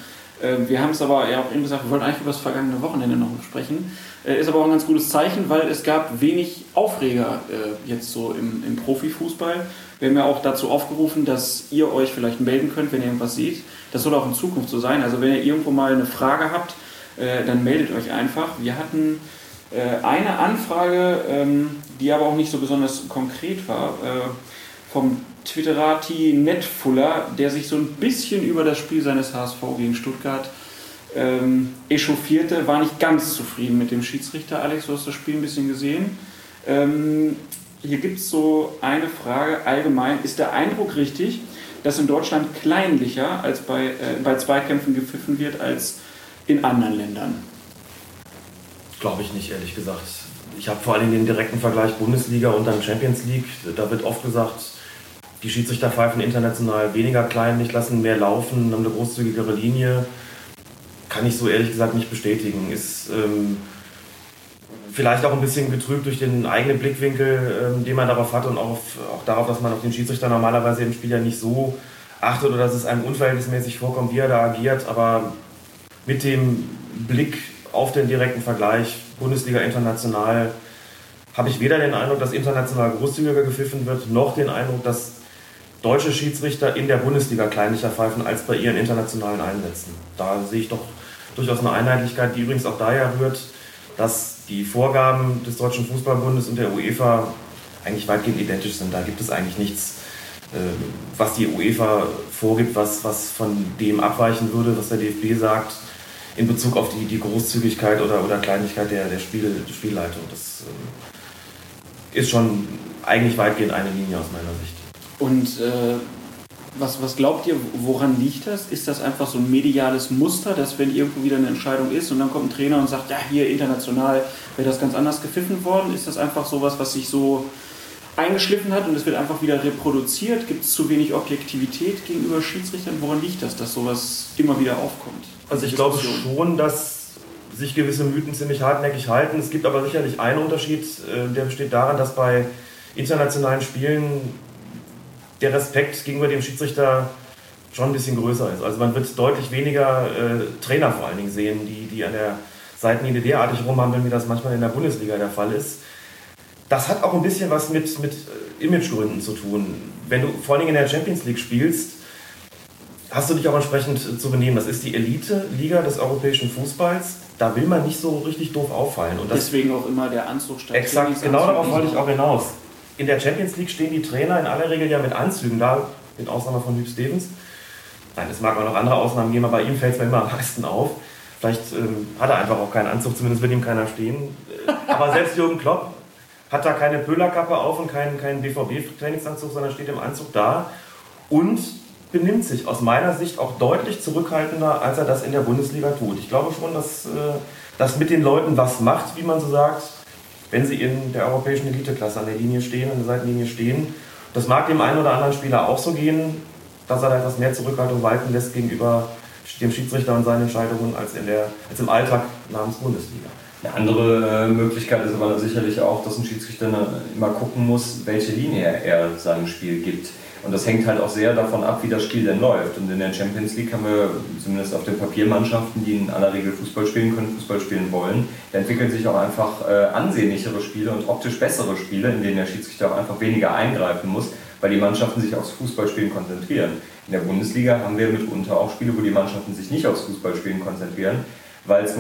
Äh, wir haben es aber ja auch eben gesagt, wir wollten eigentlich über das vergangene Wochenende noch sprechen. Äh, ist aber auch ein ganz gutes Zeichen, weil es gab wenig Aufreger äh, jetzt so im, im Profifußball. Wir haben ja auch dazu aufgerufen, dass ihr euch vielleicht melden könnt, wenn ihr irgendwas seht. Das soll auch in Zukunft so sein. Also wenn ihr irgendwo mal eine Frage habt, dann meldet euch einfach. Wir hatten eine Anfrage, ähm, die aber auch nicht so besonders konkret war, vom Twitterati Netfuller, der sich so ein bisschen über das Spiel seines HSV gegen Stuttgart ähm, echauffierte, war nicht ganz zufrieden mit dem Schiedsrichter. Alex, du hast das Spiel ein bisschen gesehen. Ähm, hier gibt es so eine Frage allgemein. Ist der Eindruck richtig, dass in Deutschland kleinlicher als bei, äh, bei Zweikämpfen gepfiffen wird als in anderen Ländern? Glaube ich nicht, ehrlich gesagt. Ich habe vor allem den direkten Vergleich Bundesliga und dann Champions League. Da wird oft gesagt, die Schiedsrichter pfeifen international weniger kleinlich, lassen mehr laufen, haben eine großzügigere Linie. Kann ich so ehrlich gesagt nicht bestätigen. Ist ähm, vielleicht auch ein bisschen getrübt durch den eigenen Blickwinkel, ähm, den man darauf hat und auch, auf, auch darauf, dass man auf den Schiedsrichter normalerweise im Spiel ja nicht so achtet oder dass es einem unverhältnismäßig vorkommt, wie er da agiert. Aber mit dem Blick auf den direkten Vergleich Bundesliga international habe ich weder den Eindruck, dass international großzügiger gepfiffen wird, noch den Eindruck, dass deutsche Schiedsrichter in der Bundesliga kleinlicher pfeifen als bei ihren internationalen Einsätzen. Da sehe ich doch durchaus eine Einheitlichkeit, die übrigens auch daher rührt, dass die Vorgaben des Deutschen Fußballbundes und der UEFA eigentlich weitgehend identisch sind. Da gibt es eigentlich nichts, äh, was die UEFA vorgibt, was, was von dem abweichen würde, was der DFB sagt, in Bezug auf die, die Großzügigkeit oder, oder Kleinlichkeit der, der, Spiel, der Spielleitung. Das äh, ist schon eigentlich weitgehend eine Linie aus meiner Sicht. Und äh, was, was glaubt ihr, woran liegt das? Ist das einfach so ein mediales Muster, dass wenn irgendwo wieder eine Entscheidung ist und dann kommt ein Trainer und sagt, ja, hier international wäre das ganz anders gepfiffen worden? Ist das einfach sowas, was sich so eingeschliffen hat und es wird einfach wieder reproduziert? Gibt es zu wenig Objektivität gegenüber Schiedsrichtern? Woran liegt das, dass sowas immer wieder aufkommt? Also ich glaube schon, dass sich gewisse Mythen ziemlich hartnäckig halten. Es gibt aber sicherlich einen Unterschied, äh, der besteht darin, dass bei internationalen Spielen der Respekt gegenüber dem Schiedsrichter schon ein bisschen größer ist. Also man wird deutlich weniger äh, Trainer vor allen Dingen sehen, die, die an der Seitenlinie derartig rumhandeln, wie das manchmal in der Bundesliga der Fall ist. Das hat auch ein bisschen was mit, mit äh, Imagegründen zu tun. Wenn du vor allen Dingen in der Champions League spielst, hast du dich auch entsprechend zu benehmen. Das ist die Elite-Liga des europäischen Fußballs. Da will man nicht so richtig doof auffallen. Und Deswegen auch immer der Anzug statt Exakt, genau darauf wollte ich auch hinaus in der Champions League stehen die Trainer in aller Regel ja mit Anzügen da, mit Ausnahme von Hugh Stevens. Nein, es mag auch noch andere Ausnahmen geben, aber bei ihm fällt es mir immer am meisten auf. Vielleicht ähm, hat er einfach auch keinen Anzug, zumindest wird ihm keiner stehen. Äh, aber selbst Jürgen Klopp hat da keine Pöhlerkappe auf und keinen, keinen BVB-Trainingsanzug, sondern steht im Anzug da und benimmt sich aus meiner Sicht auch deutlich zurückhaltender, als er das in der Bundesliga tut. Ich glaube schon, dass äh, das mit den Leuten was macht, wie man so sagt wenn sie in der europäischen Eliteklasse an der Linie stehen, an der Seitenlinie stehen. Das mag dem einen oder anderen Spieler auch so gehen, dass er da etwas mehr Zurückhaltung walten lässt gegenüber dem Schiedsrichter und seinen Entscheidungen als, in der, als im Alltag namens Bundesliga. Eine andere äh, Möglichkeit ist aber sicherlich auch, dass ein Schiedsrichter immer gucken muss, welche Linie er seinem Spiel gibt. Und das hängt halt auch sehr davon ab, wie das Spiel denn läuft. Und in der Champions League haben wir zumindest auf den Papiermannschaften, die in aller Regel Fußball spielen können, Fußball spielen wollen, da entwickeln sich auch einfach äh, ansehnlichere Spiele und optisch bessere Spiele, in denen der Schiedsrichter auch einfach weniger eingreifen muss, weil die Mannschaften sich aufs Fußballspielen konzentrieren. In der Bundesliga haben wir mitunter auch Spiele, wo die Mannschaften sich nicht aufs Fußballspielen konzentrieren, weil es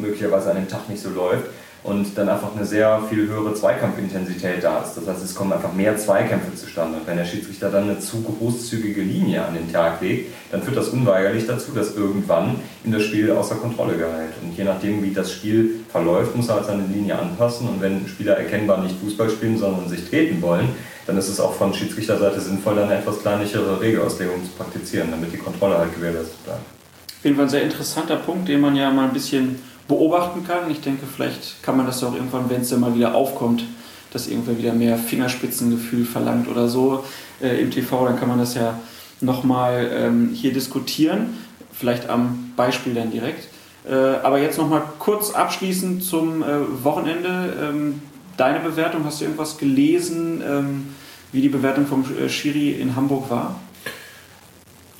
möglicherweise an dem Tag nicht so läuft und dann einfach eine sehr viel höhere Zweikampfintensität da ist. Das heißt, es kommen einfach mehr Zweikämpfe zustande. Und wenn der Schiedsrichter dann eine zu großzügige Linie an den Tag legt, dann führt das unweigerlich dazu, dass irgendwann in das Spiel außer Kontrolle gerät. Und je nachdem, wie das Spiel verläuft, muss er halt seine Linie anpassen. Und wenn Spieler erkennbar nicht Fußball spielen, sondern sich treten wollen, dann ist es auch von Schiedsrichterseite sinnvoll, dann eine etwas kleinlichere Regelauslegung zu praktizieren, damit die Kontrolle halt gewährleistet bleibt. Auf jeden Fall ein sehr interessanter Punkt, den man ja mal ein bisschen beobachten kann. Ich denke, vielleicht kann man das ja auch irgendwann, wenn es dann mal wieder aufkommt, dass irgendwer wieder mehr Fingerspitzengefühl verlangt oder so äh, im TV, dann kann man das ja nochmal ähm, hier diskutieren. Vielleicht am Beispiel dann direkt. Äh, aber jetzt nochmal kurz abschließend zum äh, Wochenende. Ähm, deine Bewertung, hast du irgendwas gelesen, ähm, wie die Bewertung vom äh, Schiri in Hamburg war?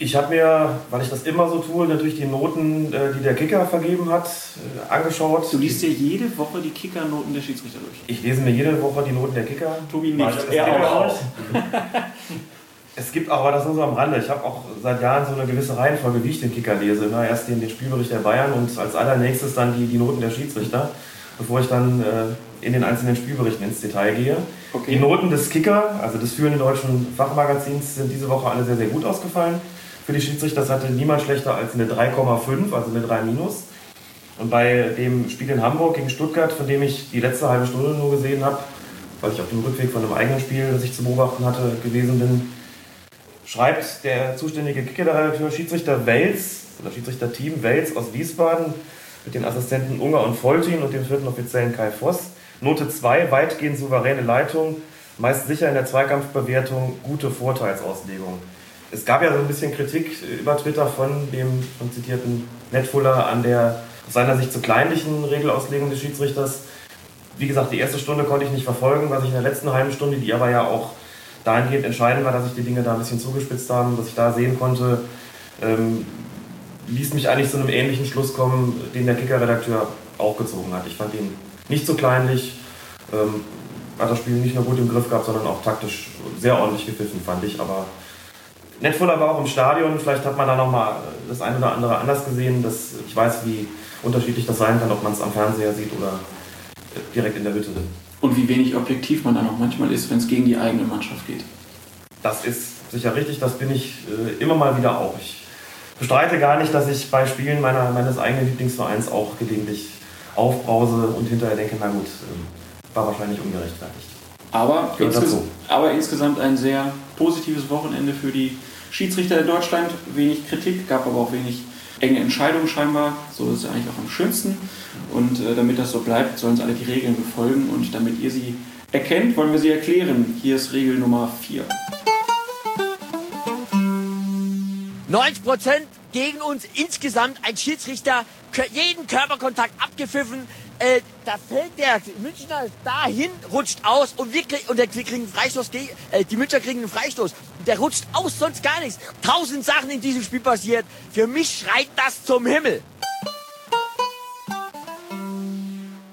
Ich habe mir, weil ich das immer so tue, natürlich die Noten, äh, die der Kicker vergeben hat, äh, angeschaut. Du liest dir jede Woche die Kicker-Noten der Schiedsrichter durch. Ich lese mir jede Woche die Noten der Kicker. Tobi nicht, er auch. Es gibt aber, das nur so am Rande, ich habe auch seit Jahren so eine gewisse Reihenfolge, wie ich den Kicker lese. Immer erst den, den Spielbericht der Bayern und als allernächstes dann die, die Noten der Schiedsrichter, bevor ich dann äh, in den einzelnen Spielberichten ins Detail gehe. Okay. Die Noten des Kicker, also des führenden deutschen Fachmagazins, sind diese Woche alle sehr, sehr gut ausgefallen. Für die Schiedsrichter das hatte niemand schlechter als eine 3,5, also eine 3 minus. Und bei dem Spiel in Hamburg gegen Stuttgart, von dem ich die letzte halbe Stunde nur gesehen habe, weil ich auf dem Rückweg von einem eigenen Spiel, das ich zu beobachten hatte, gewesen bin, schreibt der zuständige Kicker-Redakteur Schiedsrichter Wels, oder Schiedsrichter-Team Wels aus Wiesbaden mit den Assistenten Unger und Foltin und dem vierten Offiziellen Kai Voss. Note 2, weitgehend souveräne Leitung, meist sicher in der Zweikampfbewertung, gute Vorteilsauslegung. Es gab ja so ein bisschen Kritik über Twitter von dem schon zitierten Netfuller an der aus seiner Sicht zu kleinlichen Regelauslegung des Schiedsrichters. Wie gesagt, die erste Stunde konnte ich nicht verfolgen, was ich in der letzten halben Stunde, die aber ja auch dahingehend entscheidend war, dass sich die Dinge da ein bisschen zugespitzt haben, dass ich da sehen konnte, ähm, ließ mich eigentlich zu einem ähnlichen Schluss kommen, den der Kicker-Redakteur auch gezogen hat. Ich fand ihn nicht so kleinlich, ähm, hat das Spiel nicht nur gut im Griff gehabt, sondern auch taktisch sehr ordentlich gepfiffen, fand ich. Aber Netfuller war auch im Stadion, vielleicht hat man da nochmal das eine oder andere anders gesehen. Das, ich weiß, wie unterschiedlich das sein kann, ob man es am Fernseher sieht oder äh, direkt in der Hütte. Und wie wenig objektiv man dann auch manchmal ist, wenn es gegen die eigene Mannschaft geht. Das ist sicher richtig, das bin ich äh, immer mal wieder auch. Ich bestreite gar nicht, dass ich bei Spielen meiner, meines eigenen Lieblingsvereins auch gelegentlich aufbrause und hinterher denke, na gut, äh, war wahrscheinlich ungerechtfertigt. Aber, insges aber insgesamt ein sehr positives Wochenende für die Schiedsrichter in Deutschland. Wenig Kritik, gab aber auch wenig enge Entscheidungen scheinbar. So ist es eigentlich auch am schönsten. Und äh, damit das so bleibt, sollen uns alle die Regeln befolgen. Und damit ihr sie erkennt, wollen wir sie erklären. Hier ist Regel Nummer 4. 90 Prozent gegen uns insgesamt ein Schiedsrichter jeden Körperkontakt abgepfiffen. Äh, da fällt der Münchner dahin, rutscht aus und wir, krieg, und der, wir kriegen einen Freistoß. Äh, die Münchner kriegen einen Freistoß. Der rutscht aus, sonst gar nichts. Tausend Sachen in diesem Spiel passiert. Für mich schreit das zum Himmel.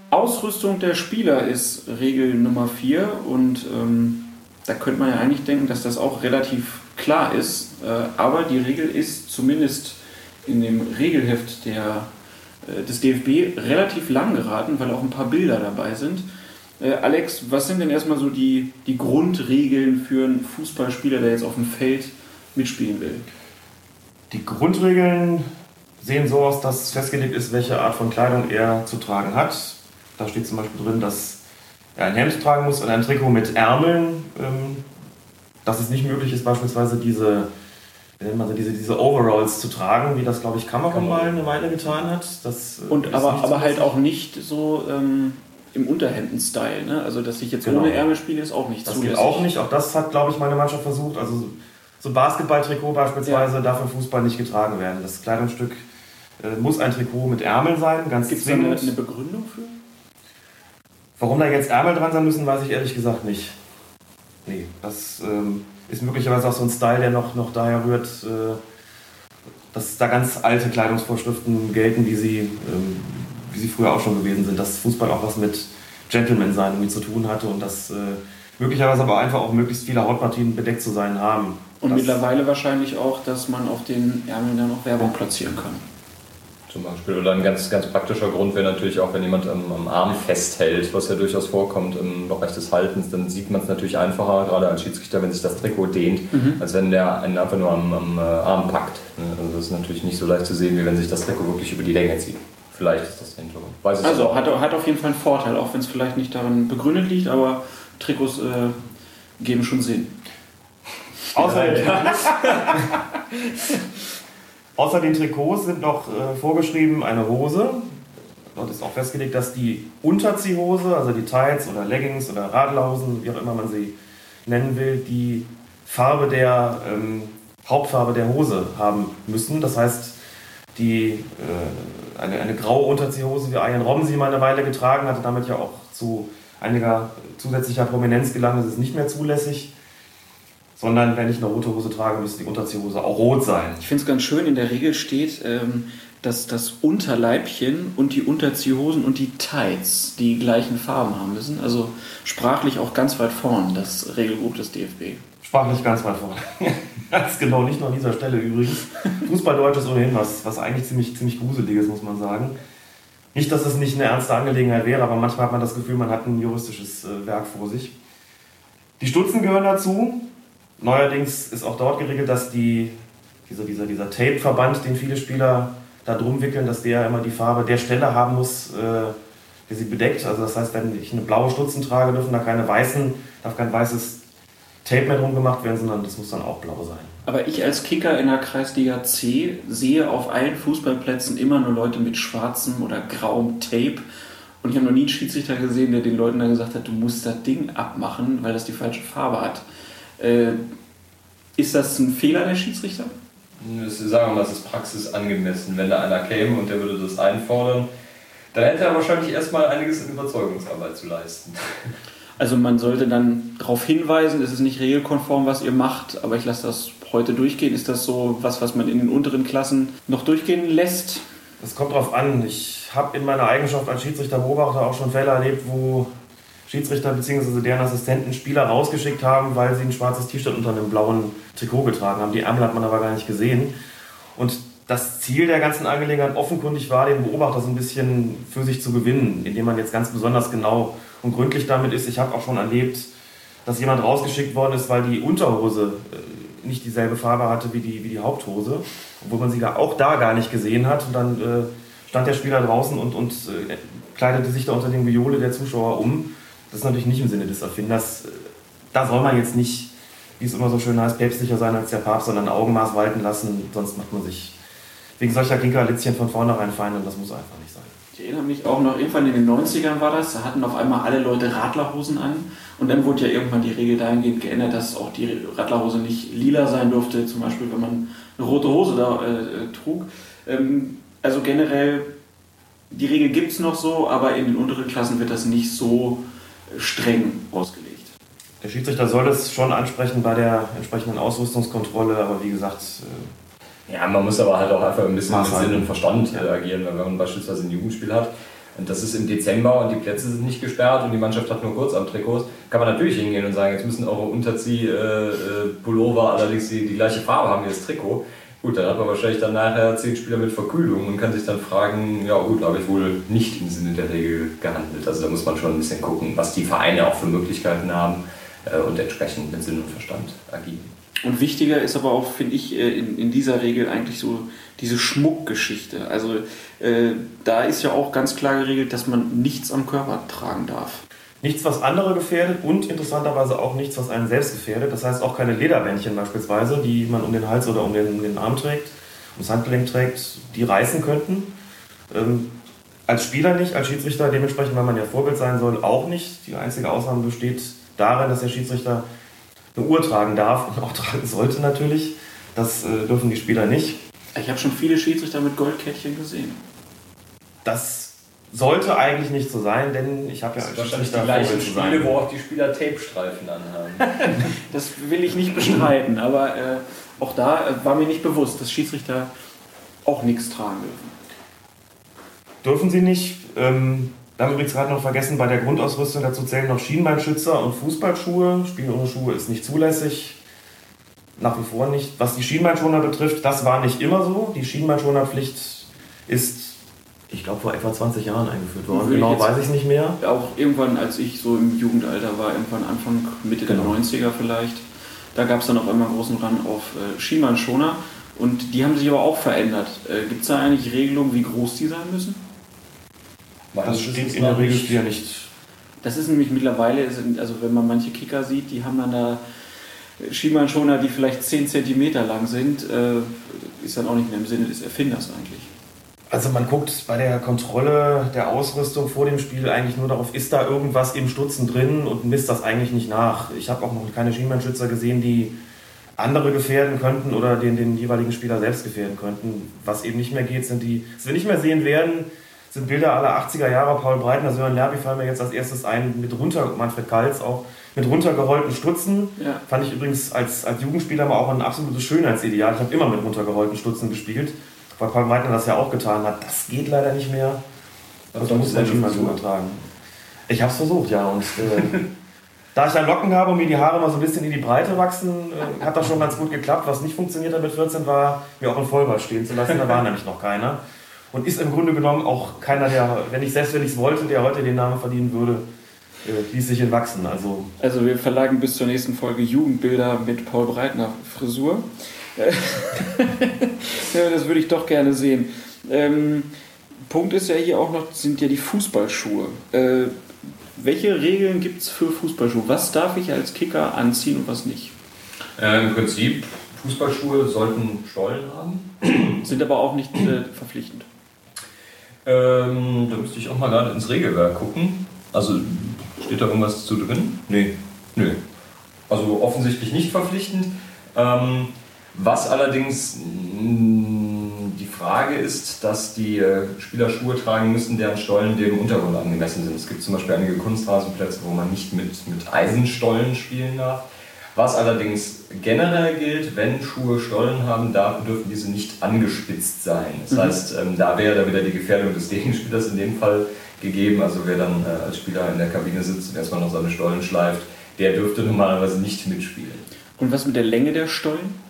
Ausrüstung der Spieler ist Regel Nummer 4 und ähm, da könnte man ja eigentlich denken, dass das auch relativ klar ist, äh, aber die Regel ist zumindest in dem Regelheft der, des DFB relativ lang geraten, weil auch ein paar Bilder dabei sind. Äh, Alex, was sind denn erstmal so die, die Grundregeln für einen Fußballspieler, der jetzt auf dem Feld mitspielen will? Die Grundregeln sehen so aus, dass festgelegt ist, welche Art von Kleidung er zu tragen hat. Da steht zum Beispiel drin, dass er ein Hemd tragen muss und ein Trikot mit Ärmeln. Ähm, dass es nicht möglich ist, beispielsweise diese, sie, diese, diese Overalls zu tragen, wie das, glaube ich, Kamerun mal eine Weile getan hat. Das, äh, Und aber, aber so halt auch nicht so ähm, im Unterhemden-Style. Ne? Also, dass ich jetzt Genau. ohne Ärmel spiele, ist auch nicht Das zulässig. geht auch nicht. Auch das hat, glaube ich, meine Mannschaft versucht. Also so ein Basketballtrikot beispielsweise darf im Fußball nicht getragen werden. Das Kleidungsstück äh, muss ein Trikot mit Ärmeln sein, ganz Gibt es da eine, zwingend. eine Begründung für? Warum da jetzt Ärmel dran sein müssen, weiß ich ehrlich gesagt nicht. Nee, das ähm, ist möglicherweise auch so ein Style, der noch, noch daher rührt, äh, dass da ganz alte Kleidungsvorschriften gelten, wie sie, ähm, wie sie früher auch schon gewesen sind. Dass Fußball auch was mit Gentleman sein irgendwie zu tun hatte und dass äh, möglicherweise aber einfach auch möglichst viele Hautpartien bedeckt zu sein haben. Und das, mittlerweile wahrscheinlich auch, dass man auf den Ärmeln dann noch Werbung platzieren kann. Zum Beispiel. Oder ein ganz, ganz praktischer Grund wäre natürlich auch, wenn jemand am, am Arm festhält, was ja durchaus vorkommt im Bereich des Haltens, dann sieht man es natürlich einfacher, gerade als Schiedsrichter, wenn sich das Trikot dehnt, als wenn der einen einfach nur am, am äh, Arm packt. Ne? Also das ist natürlich nicht so leicht zu sehen, wie wenn sich das Trikot wirklich über die Länge zieht. Vielleicht ist das der Hintergrund. Weiß Also hat, hat auf jeden Fall einen Vorteil, auch wenn es vielleicht nicht darin begründet liegt, aber Trikots äh, geben schon Sinn. Außer, außer den Trikots sind noch äh, vorgeschrieben eine Hose, Dort ist auch festgelegt, dass die Unterziehhose, also die Tights oder Leggings oder Radlausen, wie auch immer man sie nennen will, die Farbe der ähm, Hauptfarbe der Hose haben müssen. Das heißt, die, äh, eine, eine graue Unterziehhose, wie Ian Robben sie mal eine Weile getragen hatte, damit ja auch zu einiger zusätzlicher Prominenz gelangt, ist es nicht mehr zulässig. Sondern wenn ich eine rote Hose trage, müsste die Unterziehhose auch rot sein. Ich finde es ganz schön, in der Regel steht, ähm, dass das Unterleibchen und die Unterziehhosen und die Tights die gleichen Farben haben müssen. Also sprachlich auch ganz weit vorn, das Regelbuch des DFB. Sprachlich ganz weit vorn. ganz genau, nicht nur an dieser Stelle übrigens. Fußballdeutsch ist ohnehin was, was eigentlich ziemlich, ziemlich gruseliges, muss man sagen. Nicht, dass es nicht eine ernste Angelegenheit wäre, aber manchmal hat man das Gefühl, man hat ein juristisches äh, Werk vor sich. Die Stutzen gehören dazu. Neuerdings ist auch dort geregelt, dass die, dieser, dieser, dieser Tape-Verband, den viele Spieler da drum wickeln, dass der immer die Farbe der Stelle haben muss, äh, die sie bedeckt. Also das heißt, wenn ich eine blaue Stutzen trage, dürfen da keine weißen, darf kein weißes Tape mehr drum gemacht werden, sondern das muss dann auch blau sein. Aber ich als Kicker in der Kreisliga C sehe auf allen Fußballplätzen immer nur Leute mit schwarzem oder grauem Tape. Und ich habe noch nie einen Schiedsrichter gesehen, der den Leuten dann gesagt hat, du musst das Ding abmachen, weil das die falsche Farbe hat. Äh, ist das ein Fehler der Schiedsrichter? Sagen wir mal, es ist praxisangemessen. Wenn da einer käme und der würde das einfordern, dann hätte er wahrscheinlich erstmal einiges in Überzeugungsarbeit zu leisten. Also man sollte dann darauf hinweisen, es ist nicht regelkonform, was ihr macht, aber ich lasse das heute durchgehen. Ist das so was, was man in den unteren Klassen noch durchgehen lässt? Das kommt drauf an. Ich habe in meiner Eigenschaft als Schiedsrichterbeobachter auch schon Fälle erlebt, wo Schiedsrichter bzw. deren Assistenten Spieler rausgeschickt haben, weil sie ein schwarzes T-Shirt unter einem blauen Trikot getragen haben. Die Ärmel hat man aber gar nicht gesehen. Und das Ziel der ganzen Angelegenheit offenkundig war, den Beobachter so ein bisschen für sich zu gewinnen, indem man jetzt ganz besonders genau und gründlich damit ist. Ich habe auch schon erlebt, dass jemand rausgeschickt worden ist, weil die Unterhose äh, nicht dieselbe Farbe hatte wie die, wie die Haupthose, obwohl man sie auch da gar nicht gesehen hat. Und dann äh, stand der Spieler draußen und, und äh, kleidete sich da unter den Viole der Zuschauer um. Das ist natürlich nicht im Sinne des Erfinders. Da soll man jetzt nicht, wie es immer so schön heißt, päpstlicher sein als der Papst, sondern Augenmaß walten lassen, sonst macht man sich wegen solcher Kinkerlitzchen von vornherein fein und das muss einfach nicht sein. Ich erinnere mich auch noch, irgendwann in den 90ern war das, da hatten auf einmal alle Leute Radlerhosen an und dann wurde ja irgendwann die Regel dahingehend geändert, dass auch die Radlerhose nicht lila sein durfte, zum Beispiel wenn man eine rote Hose da äh, trug. Ähm, also generell, die Regel gibt es noch so, aber in den unteren Klassen wird das nicht so streng ausgelegt. Der Schiedsrichter soll das schon ansprechen bei der entsprechenden Ausrüstungskontrolle, aber wie gesagt. Äh ja, man muss aber halt auch einfach ein bisschen mit Sinn und Verstand ja. reagieren, weil wenn man beispielsweise ein Jugendspiel hat und das ist im Dezember und die Plätze sind nicht gesperrt und die Mannschaft hat nur kurz am Trikots, kann man natürlich hingehen und sagen, jetzt müssen eure Unterzieh-Pullover äh, allerdings die, die gleiche Farbe haben wie das Trikot. Gut, dann hat man wahrscheinlich dann nachher zehn Spieler mit Verkühlung und kann sich dann fragen, ja gut, habe ich wohl nicht im Sinne der Regel gehandelt. Also da muss man schon ein bisschen gucken, was die Vereine auch für Möglichkeiten haben äh, und entsprechend mit Sinn und Verstand agieren. Und wichtiger ist aber auch, finde ich, äh, in, in dieser Regel eigentlich so diese Schmuckgeschichte. Also äh, da ist ja auch ganz klar geregelt, dass man nichts am Körper tragen darf. Nichts, was andere gefährdet und interessanterweise auch nichts, was einen selbst gefährdet. Das heißt auch keine Lederbändchen beispielsweise, die man um den Hals oder um den, um den Arm trägt, ums Handgelenk trägt, die reißen könnten. Ähm, als Spieler nicht, als Schiedsrichter dementsprechend, weil man ja Vorbild sein soll, auch nicht. Die einzige Ausnahme besteht darin, dass der Schiedsrichter eine Uhr tragen darf und auch tragen sollte natürlich. Das äh, dürfen die Spieler nicht. Ich habe schon viele Schiedsrichter mit Goldkettchen gesehen. Das sollte eigentlich nicht so sein, denn ich habe ja als wahrscheinlich die gleichen Spiele, wo auch die Spieler Tape-Streifen anhaben. das will ich nicht bestreiten, aber äh, auch da äh, war mir nicht bewusst, dass Schiedsrichter auch nichts tragen dürfen. Dürfen sie nicht. Ähm, wir haben übrigens gerade noch vergessen, bei der Grundausrüstung dazu zählen noch Schienbeinschützer und Fußballschuhe. Spielen ohne Schuhe ist nicht zulässig. Nach wie vor nicht. Was die Schienbeinschoner betrifft, das war nicht immer so. Die Schienbeinschonerpflicht ist ich glaube, vor etwa 20 Jahren eingeführt worden. Genau weiß ich nicht mehr. Auch irgendwann, als ich so im Jugendalter war, irgendwann Anfang, Mitte genau. der 90er vielleicht, da gab es dann auf einmal einen großen Run auf äh, Schienbeinschoner. Und die haben sich aber auch verändert. Äh, Gibt es da eigentlich Regelungen, wie groß die sein müssen? Das steht in der Regel ja nicht. Das ist nämlich mittlerweile, also wenn man manche Kicker sieht, die haben dann da Schienbeinschoner, die vielleicht 10 cm lang sind, äh, ist dann auch nicht mehr im Sinne des Erfinders eigentlich. Also man guckt bei der Kontrolle der Ausrüstung vor dem Spiel eigentlich nur darauf, ist da irgendwas im Stutzen drin und misst das eigentlich nicht nach. Ich habe auch noch keine Schienbeinschützer gesehen, die andere gefährden könnten oder den, den jeweiligen Spieler selbst gefährden könnten. Was eben nicht mehr geht, sind die, was wir nicht mehr sehen werden, sind Bilder aller 80er Jahre. Paul Breitner, Sören Lerby fallen mir jetzt als erstes ein, mit runter, Manfred Kalz auch, mit runtergerollten Stutzen. Ja. Fand ich übrigens als, als Jugendspieler mal auch ein absolutes Schönheitsideal. Ich habe immer mit runtergerollten Stutzen gespielt, weil Paul Breitner das ja auch getan hat. Das geht leider nicht mehr. Also da muss man schon mal übertragen. Ich habe es versucht, ja. Und äh, da ich dann Locken habe und mir die Haare mal so ein bisschen in die Breite wachsen, äh, hat das schon ganz gut geklappt. Was nicht funktioniert hat mit 14 war, mir auch einen Vollbart stehen zu lassen. Da war nämlich noch keiner. Und ist im Grunde genommen auch keiner, der, wenn ich selbst wenn ich es wollte, der heute den Namen verdienen würde, äh, ließ sich entwachsen. Also Also wir verlagen bis zur nächsten Folge Jugendbilder mit Paul Breitner Frisur. Äh, ja, das würde ich doch gerne sehen. Ähm, Punkt ist ja hier auch noch, sind ja die Fußballschuhe. Äh, welche Regeln gibt es für Fußballschuhe? Was darf ich als Kicker anziehen und was nicht? Äh, Im Prinzip, Fußballschuhe sollten Stollen haben. Sind aber auch nicht äh, verpflichtend. Ähm, da müsste ich auch mal gerade ins Regelwerk gucken. Also steht da irgendwas zu drin? Nee. Nö. Also offensichtlich nicht verpflichtend. Ähm, was allerdings mh, die Frage ist, dass die äh, Spieler Schuhe tragen müssen, deren Stollen dem Untergrund angemessen sind. Es gibt zum Beispiel einige Kunstrasenplätze, wo man nicht mit, mit Eisenstollen spielen darf. Was allerdings generell gilt, wenn Schuhe Stollen haben, da dürfen diese nicht angespitzt sein. Das Mhm. heißt, ähm, da wäre dann wieder die Gefährdung des Gegenspielers in dem Fall gegeben. Also wer dann äh, als Spieler in der Kabine sitzt und erstmal noch seine Stollen schleift, der dürfte normalerweise nicht mitspielen. Und was mit der Länge der Stollen?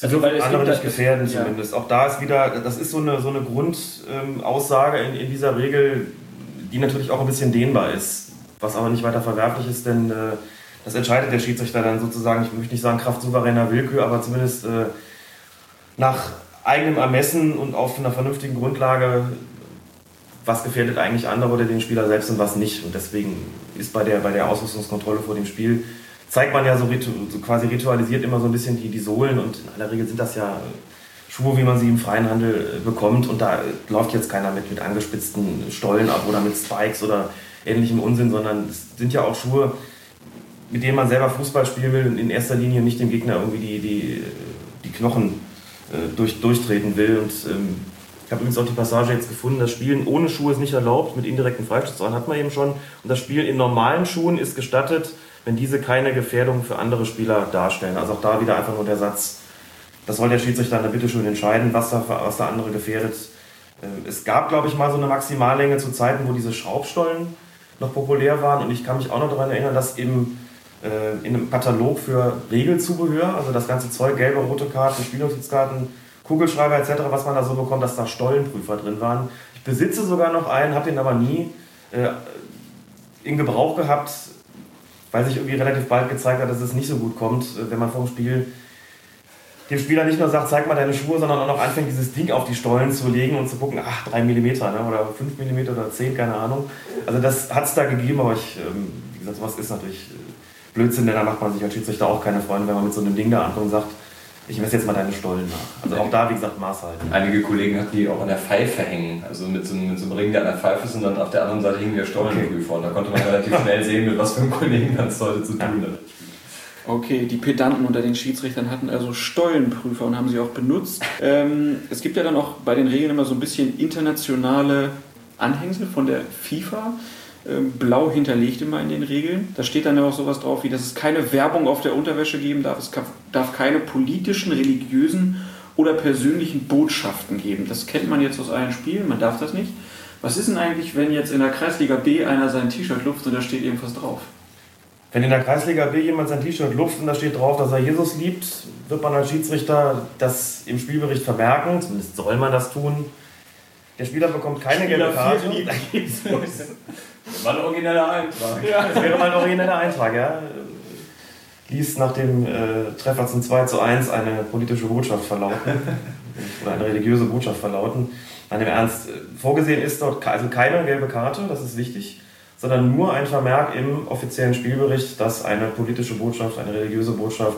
Also weil es andere nicht gefährden ja. zumindest. Auch da ist wieder, das ist so eine, so eine Grundaussage in, in dieser Regel, die natürlich auch ein bisschen dehnbar ist, was aber nicht weiter verwerflich ist, denn äh, das entscheidet der Schiedsrichter dann sozusagen, ich möchte nicht sagen Kraft souveräner Willkür, aber zumindest äh, nach eigenem Ermessen und auf einer vernünftigen Grundlage, was gefährdet eigentlich andere oder den Spieler selbst und was nicht. Und deswegen ist bei der, bei der Ausrüstungskontrolle vor dem Spiel, zeigt man ja so, ritu so quasi ritualisiert immer so ein bisschen die, die Sohlen und in aller Regel sind das ja Schuhe, wie man sie im freien Handel äh, bekommt und da äh, läuft jetzt keiner mit, mit angespitzten Stollen ab oder mit Spikes oder ähnlichem Unsinn, sondern es sind ja auch Schuhe, mit denen man selber Fußball spielen will und in erster Linie nicht dem Gegner irgendwie die, die, die Knochen äh, durch, durchtreten will. Und ähm, ich habe übrigens auch die Passage jetzt gefunden, das Spielen ohne Schuhe ist nicht erlaubt, mit indirekten Freistoßzahlen hat man eben schon. Und das Spielen in normalen Schuhen ist gestattet, wenn diese keine Gefährdung für andere Spieler darstellen. Also auch da wieder einfach nur der Satz, das soll der Schiedsrichter dann bitte schön entscheiden, was da, was da andere gefährdet. Ähm, Es gab, glaube ich, mal so eine Maximallänge zu Zeiten, wo diese Schraubstollen noch populär waren. Und ich kann mich auch noch daran erinnern, dass eben äh, in einem Katalog für Regelzubehör, also das ganze Zeug, gelbe, rote Karten, Spielnotizkarten, Kugelschreiber etc., was man da so bekommt, dass da Stollenprüfer drin waren. Ich besitze sogar noch einen, habe den aber nie äh, in Gebrauch gehabt, weil sich irgendwie relativ bald gezeigt hat, dass es nicht so gut kommt, äh, wenn man vom Spiel dem Spieler nicht nur sagt, zeig mal deine Schuhe, sondern auch noch anfängt, dieses Ding auf die Stollen zu legen und zu gucken, ach, 3 mm ne, oder 5 mm oder 10, keine Ahnung. Also das hat es da gegeben, aber ich, ähm, wie gesagt, sowas ist natürlich äh, Blödsinn, denn da macht man sich als Schiedsrichter auch keine Freunde, wenn man mit so einem Ding da ankommt und sagt, ich messe jetzt mal deine Stollen nach. Also auch da, wie gesagt, Maß halten. Einige Kollegen hatten die auch an der Pfeife hängen, also mit so, einem- mit so einem Ring, der an der Pfeife ist und dann auf der anderen Seite hing der Stollenprüfer. Und da konnte man relativ schnell sehen, mit was für einem Kollegen das heute zu tun hat. Okay, die Pedanten unter den Schiedsrichtern hatten also Stollenprüfer und haben sie auch benutzt. Ähm, es gibt ja dann auch bei den Regeln immer so ein bisschen internationale Anhängsel von der FIFA. Ähm, blau hinterlegt immer in den Regeln. Da steht dann ja auch sowas drauf, wie dass es keine Werbung auf der Unterwäsche geben darf. Es darf keine politischen, religiösen oder persönlichen Botschaften geben. Das kennt man jetzt aus allen Spielen, man darf das nicht. Was ist denn eigentlich, wenn jetzt in der Kreisliga B einer sein T-Shirt lupft und da steht irgendwas drauf? Wenn in der Kreisliga B jemand sein T-Shirt luft und da steht drauf, dass er Jesus liebt, wird man als Schiedsrichter das im Spielbericht vermerken, zumindest soll man das tun. Der Spieler bekommt keine gelbe Karte. Das war ein origineller Eintrag. Das wäre mal ein origineller Eintrag, ja. Ließ nach dem äh, Treffer zum 2 zu 1 eine politische Botschaft verlauten. oder eine religiöse Botschaft verlauten. Nein, im Ernst, äh, vorgesehen ist dort also keine gelbe Karte, das ist wichtig, sondern nur ein Vermerk im offiziellen Spielbericht, dass eine politische Botschaft, eine religiöse Botschaft,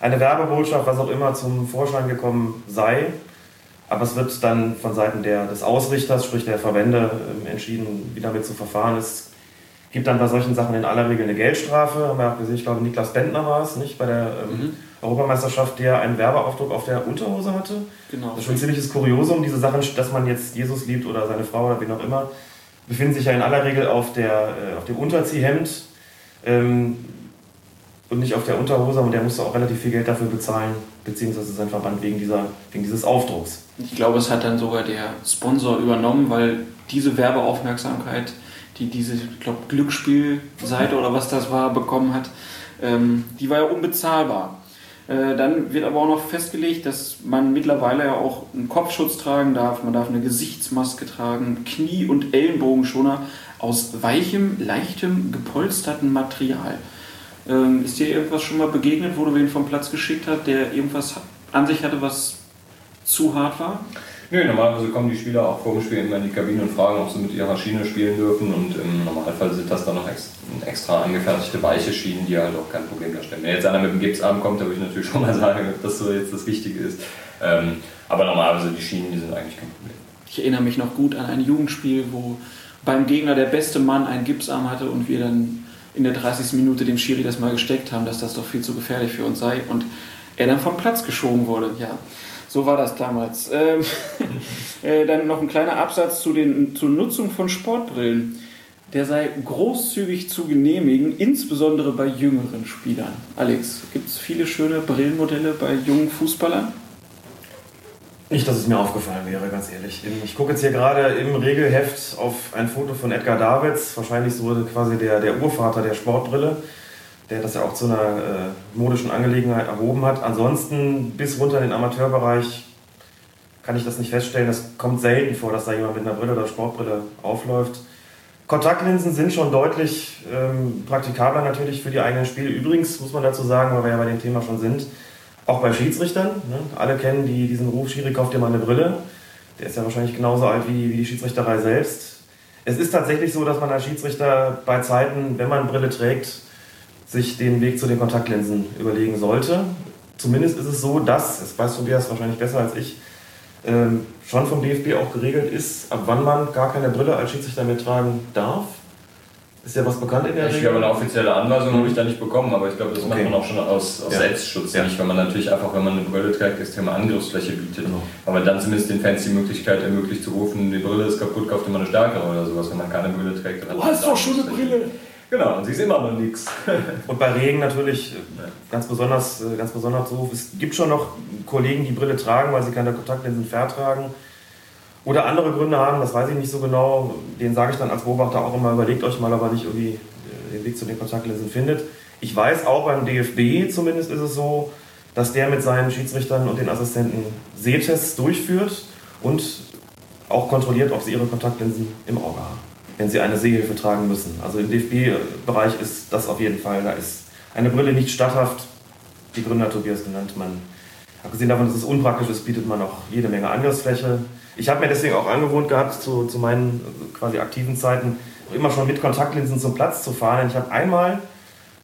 eine Werbebotschaft, was auch immer zum Vorschein gekommen sei. Aber es wird dann von Seiten der, des Ausrichters, sprich der Verbände, ähm, entschieden, wie damit zu verfahren ist. Es gibt dann bei solchen Sachen in aller Regel eine Geldstrafe. Haben wir auch gesehen, ich glaube, Niklas Bentner war es, nicht? Bei der ähm, Mhm. Europameisterschaft, der einen Werbeaufdruck auf der Unterhose hatte. Genau. Das ist schon ein ziemliches Kuriosum, diese Sachen, dass man jetzt Jesus liebt oder seine Frau oder wen auch immer, befinden sich ja in aller Regel auf, der, äh, auf dem Unterziehhemd ähm, und nicht auf der Unterhose und der musste auch relativ viel Geld dafür bezahlen, beziehungsweise sein Verband wegen, dieser, wegen dieses Aufdrucks. Ich glaube, es hat dann sogar der Sponsor übernommen, weil diese Werbeaufmerksamkeit, die diese, ich glaube, Glücksspielseite oder was das war, bekommen hat, ähm, die war ja unbezahlbar. Äh, dann wird aber auch noch festgelegt, dass man mittlerweile ja auch einen Kopfschutz tragen darf, man darf eine Gesichtsmaske tragen, Knie- und Ellenbogenschoner aus weichem, leichtem, gepolsterten Material. Ähm, ist dir irgendwas schon mal begegnet, wo du wen vom Platz geschickt hast, der irgendwas an sich hatte, was zu hart war? Nö, normalerweise kommen die Spieler auch vor dem Spiel immer in die Kabine und fragen, ob sie mit ihrer Schiene spielen dürfen. Und im Normalfall sind das dann noch ex extra angefertigte weiche Schienen, die halt auch kein Problem darstellen. Wenn jetzt einer mit dem Gipsarm kommt, dann würde ich natürlich schon mal sagen, dass so jetzt das Wichtige ist. Ähm, aber normalerweise die Schienen, die sind eigentlich kein Problem. Ich erinnere mich noch gut an ein Jugendspiel, wo beim Gegner der beste Mann einen Gipsarm hatte und wir dann in der 30. Minute dem Schiri das mal gesteckt haben, dass das doch viel zu gefährlich für uns sei und er dann vom Platz geschoben wurde. Ja, so war das damals. Ähm, äh, dann noch ein kleiner Absatz zu den, zur Nutzung von Sportbrillen. Der sei großzügig zu genehmigen, insbesondere bei jüngeren Spielern. Alex, gibt es viele schöne Brillenmodelle bei jungen Fußballern? Nicht, dass es mir aufgefallen wäre, ganz ehrlich. Ich gucke jetzt hier gerade im Regelheft auf ein Foto von Edgar Davids, wahrscheinlich so quasi der, der Urvater der Sportbrille, der das ja auch zu einer äh, modischen Angelegenheit erhoben hat. Ansonsten bis runter in den Amateurbereich kann ich das nicht feststellen. Es kommt selten vor, dass da jemand mit einer Brille oder Sportbrille aufläuft. Kontaktlinsen sind schon deutlich ähm, praktikabler natürlich für die eigenen Spiele. Übrigens muss man dazu sagen, weil wir ja bei dem Thema schon sind, auch bei Schiedsrichtern. Ne? Alle kennen die, diesen Ruf, Schiri, kauft dir mal eine Brille. Der ist ja wahrscheinlich genauso alt wie, wie die Schiedsrichterei selbst. Es ist tatsächlich so, dass man als Schiedsrichter bei Zeiten, wenn man Brille trägt, sich den Weg zu den Kontaktlinsen überlegen sollte. Zumindest ist es so, dass, das weiß Tobias wahrscheinlich besser als ich, ähm, schon vom DFB auch geregelt ist, ab wann man gar keine Brille als Schiedsrichter mehr tragen darf. Ist ja was bekannt in der Ich glaube, eine offizielle Anweisung habe ich da nicht bekommen, aber ich glaube, das macht Okay. man auch schon aus, aus Ja. Selbstschutz Ja. nicht, weil man natürlich einfach, wenn man eine Brille trägt, extreme Angriffsfläche bietet. Genau. Aber dann zumindest den Fans die Möglichkeit ermöglicht zu rufen, die Brille ist kaputt, kauft mal eine stärkere oder sowas. Wenn man keine Brille trägt, dann hat man Angriffsfläche. Genau, und sie ist immer noch nichts. Und bei Regen natürlich äh, ganz besonders, äh, ganz besonders so. Es gibt schon noch Kollegen, die Brille tragen, weil sie keine Kontaktlinsen vertragen. Oder andere Gründe haben, das weiß ich nicht so genau. Den sage ich dann als Beobachter auch immer, überlegt euch mal, ob er nicht irgendwie äh, den Weg zu den Kontaktlinsen findet. Ich weiß auch beim DFB zumindest ist es so, dass der mit seinen Schiedsrichtern und den Assistenten Sehtests durchführt und auch kontrolliert, ob sie ihre Kontaktlinsen im Auge haben, wenn sie eine Sehhilfe tragen müssen. Also im DFB-Bereich ist das auf jeden Fall, da ist eine Brille nicht statthaft. Die Gründe hat Tobias genannt. Man, abgesehen davon, dass es unpraktisch ist, bietet man auch jede Menge Angriffsfläche. Ich habe mir deswegen auch angewohnt gehabt, zu, zu meinen äh, quasi aktiven Zeiten immer schon mit Kontaktlinsen zum Platz zu fahren. Ich habe einmal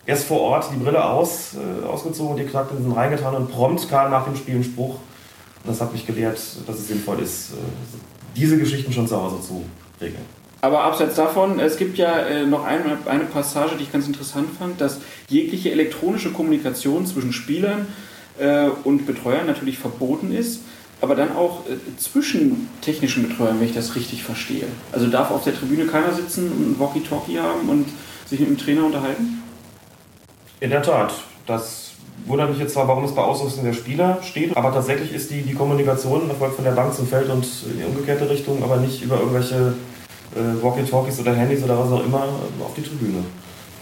erst vor Ort die Brille aus, äh, ausgezogen, die Kontaktlinsen reingetan und prompt kam nach dem Spiel ein Spruch. Und das hat mich gelehrt, dass es sinnvoll ist, äh, diese Geschichten schon zu Hause zu regeln. Aber abseits davon, es gibt ja äh, noch eine, eine Passage, die ich ganz interessant fand, dass jegliche elektronische Kommunikation zwischen Spielern äh, und Betreuern natürlich verboten ist, aber dann auch äh, zwischen technischen Betreuern, wenn ich das richtig verstehe. Also darf auf der Tribüne keiner sitzen und ein Walkie-Talkie haben und sich mit dem Trainer unterhalten? In der Tat. Das wundert mich jetzt zwar, warum es bei Ausrüstung der Spieler steht, aber tatsächlich ist die, die Kommunikation erfolgt von der Bank zum Feld und in die umgekehrte Richtung, aber nicht über irgendwelche äh, Walkie-Talkies oder Handys oder was auch immer auf die Tribüne.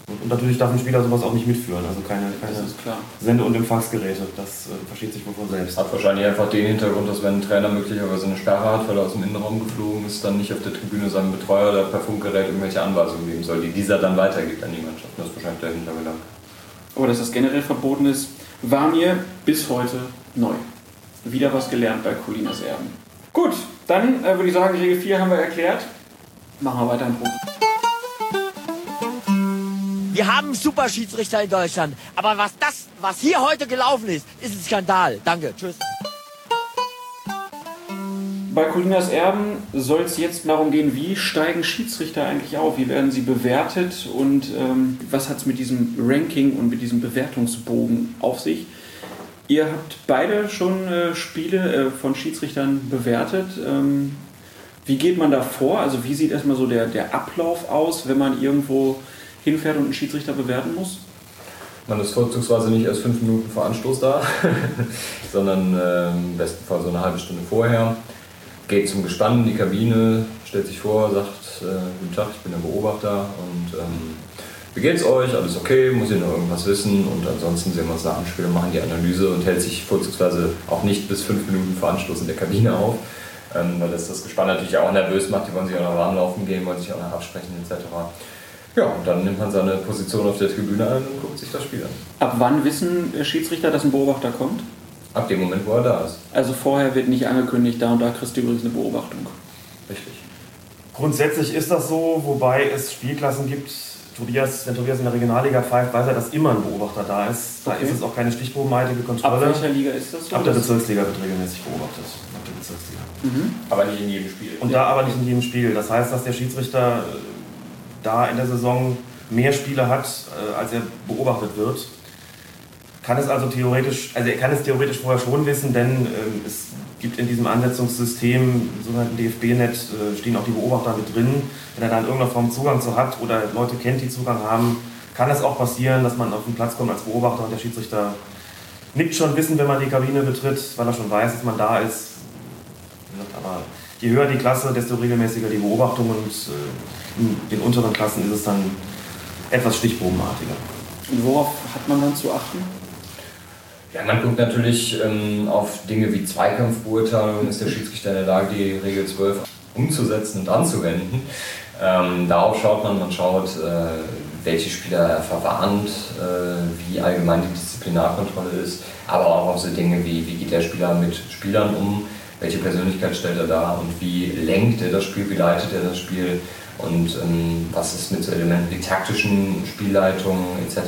Und, und natürlich darf ein Spieler sowas auch nicht mitführen, also keine, keine Das ist klar. Sende- und Empfangsgeräte. Das äh, versteht sich wohl von selbst. Hat wahrscheinlich einfach den Hintergrund, dass wenn ein Trainer möglicherweise eine Sperre hat, weil er aus dem Innenraum geflogen ist, dann nicht auf der Tribüne seinem Betreuer oder per Funkgerät irgendwelche Anweisungen geben soll, die dieser dann weitergibt an die Mannschaft. Das ist wahrscheinlich der Hintergedanke. Aber dass das generell verboten ist, war mir bis heute neu. Wieder was gelernt bei Colinas Erben. Gut, dann äh, würde ich sagen, Regel 4 haben wir erklärt. Machen wir weiter im Profi. Wir haben super Schiedsrichter in Deutschland. Aber was das, was hier heute gelaufen ist, ist ein Skandal. Danke. Tschüss. Bei Colinas Erben soll es jetzt darum gehen, wie steigen Schiedsrichter eigentlich auf? Wie werden sie bewertet und ähm, was hat es mit diesem Ranking und mit diesem Bewertungsbogen auf sich? Ihr habt beide schon äh, Spiele äh, von Schiedsrichtern bewertet. Ähm, wie geht man da vor? Also wie sieht erstmal so der, der Ablauf aus, wenn man irgendwo hinfährt und einen Schiedsrichter bewerten muss? Man ist vorzugsweise nicht erst fünf Minuten vor Anstoß da, sondern äh, im besten Fall so eine halbe Stunde vorher. Geht zum Gespann in die Kabine, stellt sich vor, sagt, äh, guten Tag, ich bin der Beobachter und ähm, wie geht's euch? Alles okay? Muss ich noch irgendwas wissen? Und ansonsten sehen wir uns da an, spielen, machen die Analyse und hält sich vorzugsweise auch nicht bis fünf Minuten vor Anstoß in der Kabine auf, ähm, weil das das Gespann natürlich auch nervös macht. Die wollen sich auch noch warm laufen gehen, wollen sich auch noch absprechen etc. Ja, und dann nimmt man seine Position auf der Tribüne ein und guckt sich das Spiel an. Ab wann wissen Schiedsrichter, dass ein Beobachter kommt? Ab dem Moment, wo er da ist. Also vorher wird nicht angekündigt, da und da kriegst du übrigens eine Beobachtung. Richtig. Grundsätzlich ist das so, wobei es Spielklassen gibt. Tobias, wenn Tobias in der Regionalliga pfeift, weiß er, dass immer ein Beobachter da ist. Da Okay. ist es auch keine stichprobenartige Ab Kontrolle. welcher Liga ist das so? Ab der Bezirksliga wird regelmäßig beobachtet. Ab der Bezirksliga. Mhm. Aber nicht in jedem Spiel. Und da aber nicht in jedem Spiel. Das heißt, dass der Schiedsrichter äh, da in der Saison mehr Spiele hat, äh, als er beobachtet wird. Kann es also theoretisch, also er kann es theoretisch vorher schon wissen, denn ähm, es gibt in diesem Ansetzungssystem, sogenannten DFB-Net, äh, stehen auch die Beobachter mit drin. Wenn er da in irgendeiner Form Zugang zu hat oder Leute kennt, die Zugang haben, kann es auch passieren, dass man auf den Platz kommt als Beobachter und der Schiedsrichter nickt schon wissen, wenn man die Kabine betritt, weil er schon weiß, dass man da ist. Aber je höher die Klasse, desto regelmäßiger die Beobachtung und äh, in den unteren Klassen ist es dann etwas stichprobenartiger. Und worauf hat man dann zu achten? Ja, man guckt natürlich ähm, auf Dinge wie Zweikampfbeurteilung, ist der Schiedsrichter in der Lage, die Regel 12 umzusetzen und anzuwenden. Ähm, darauf schaut man, man schaut, äh, welche Spieler er verwarnt, äh, wie allgemein die Disziplinarkontrolle ist, aber auch auf so Dinge wie, wie geht der Spieler mit Spielern um, welche Persönlichkeit stellt er dar und wie lenkt er das Spiel, wie leitet er das Spiel? Und ähm, was ist mit so Elementen wie taktischen Spielleitungen etc.,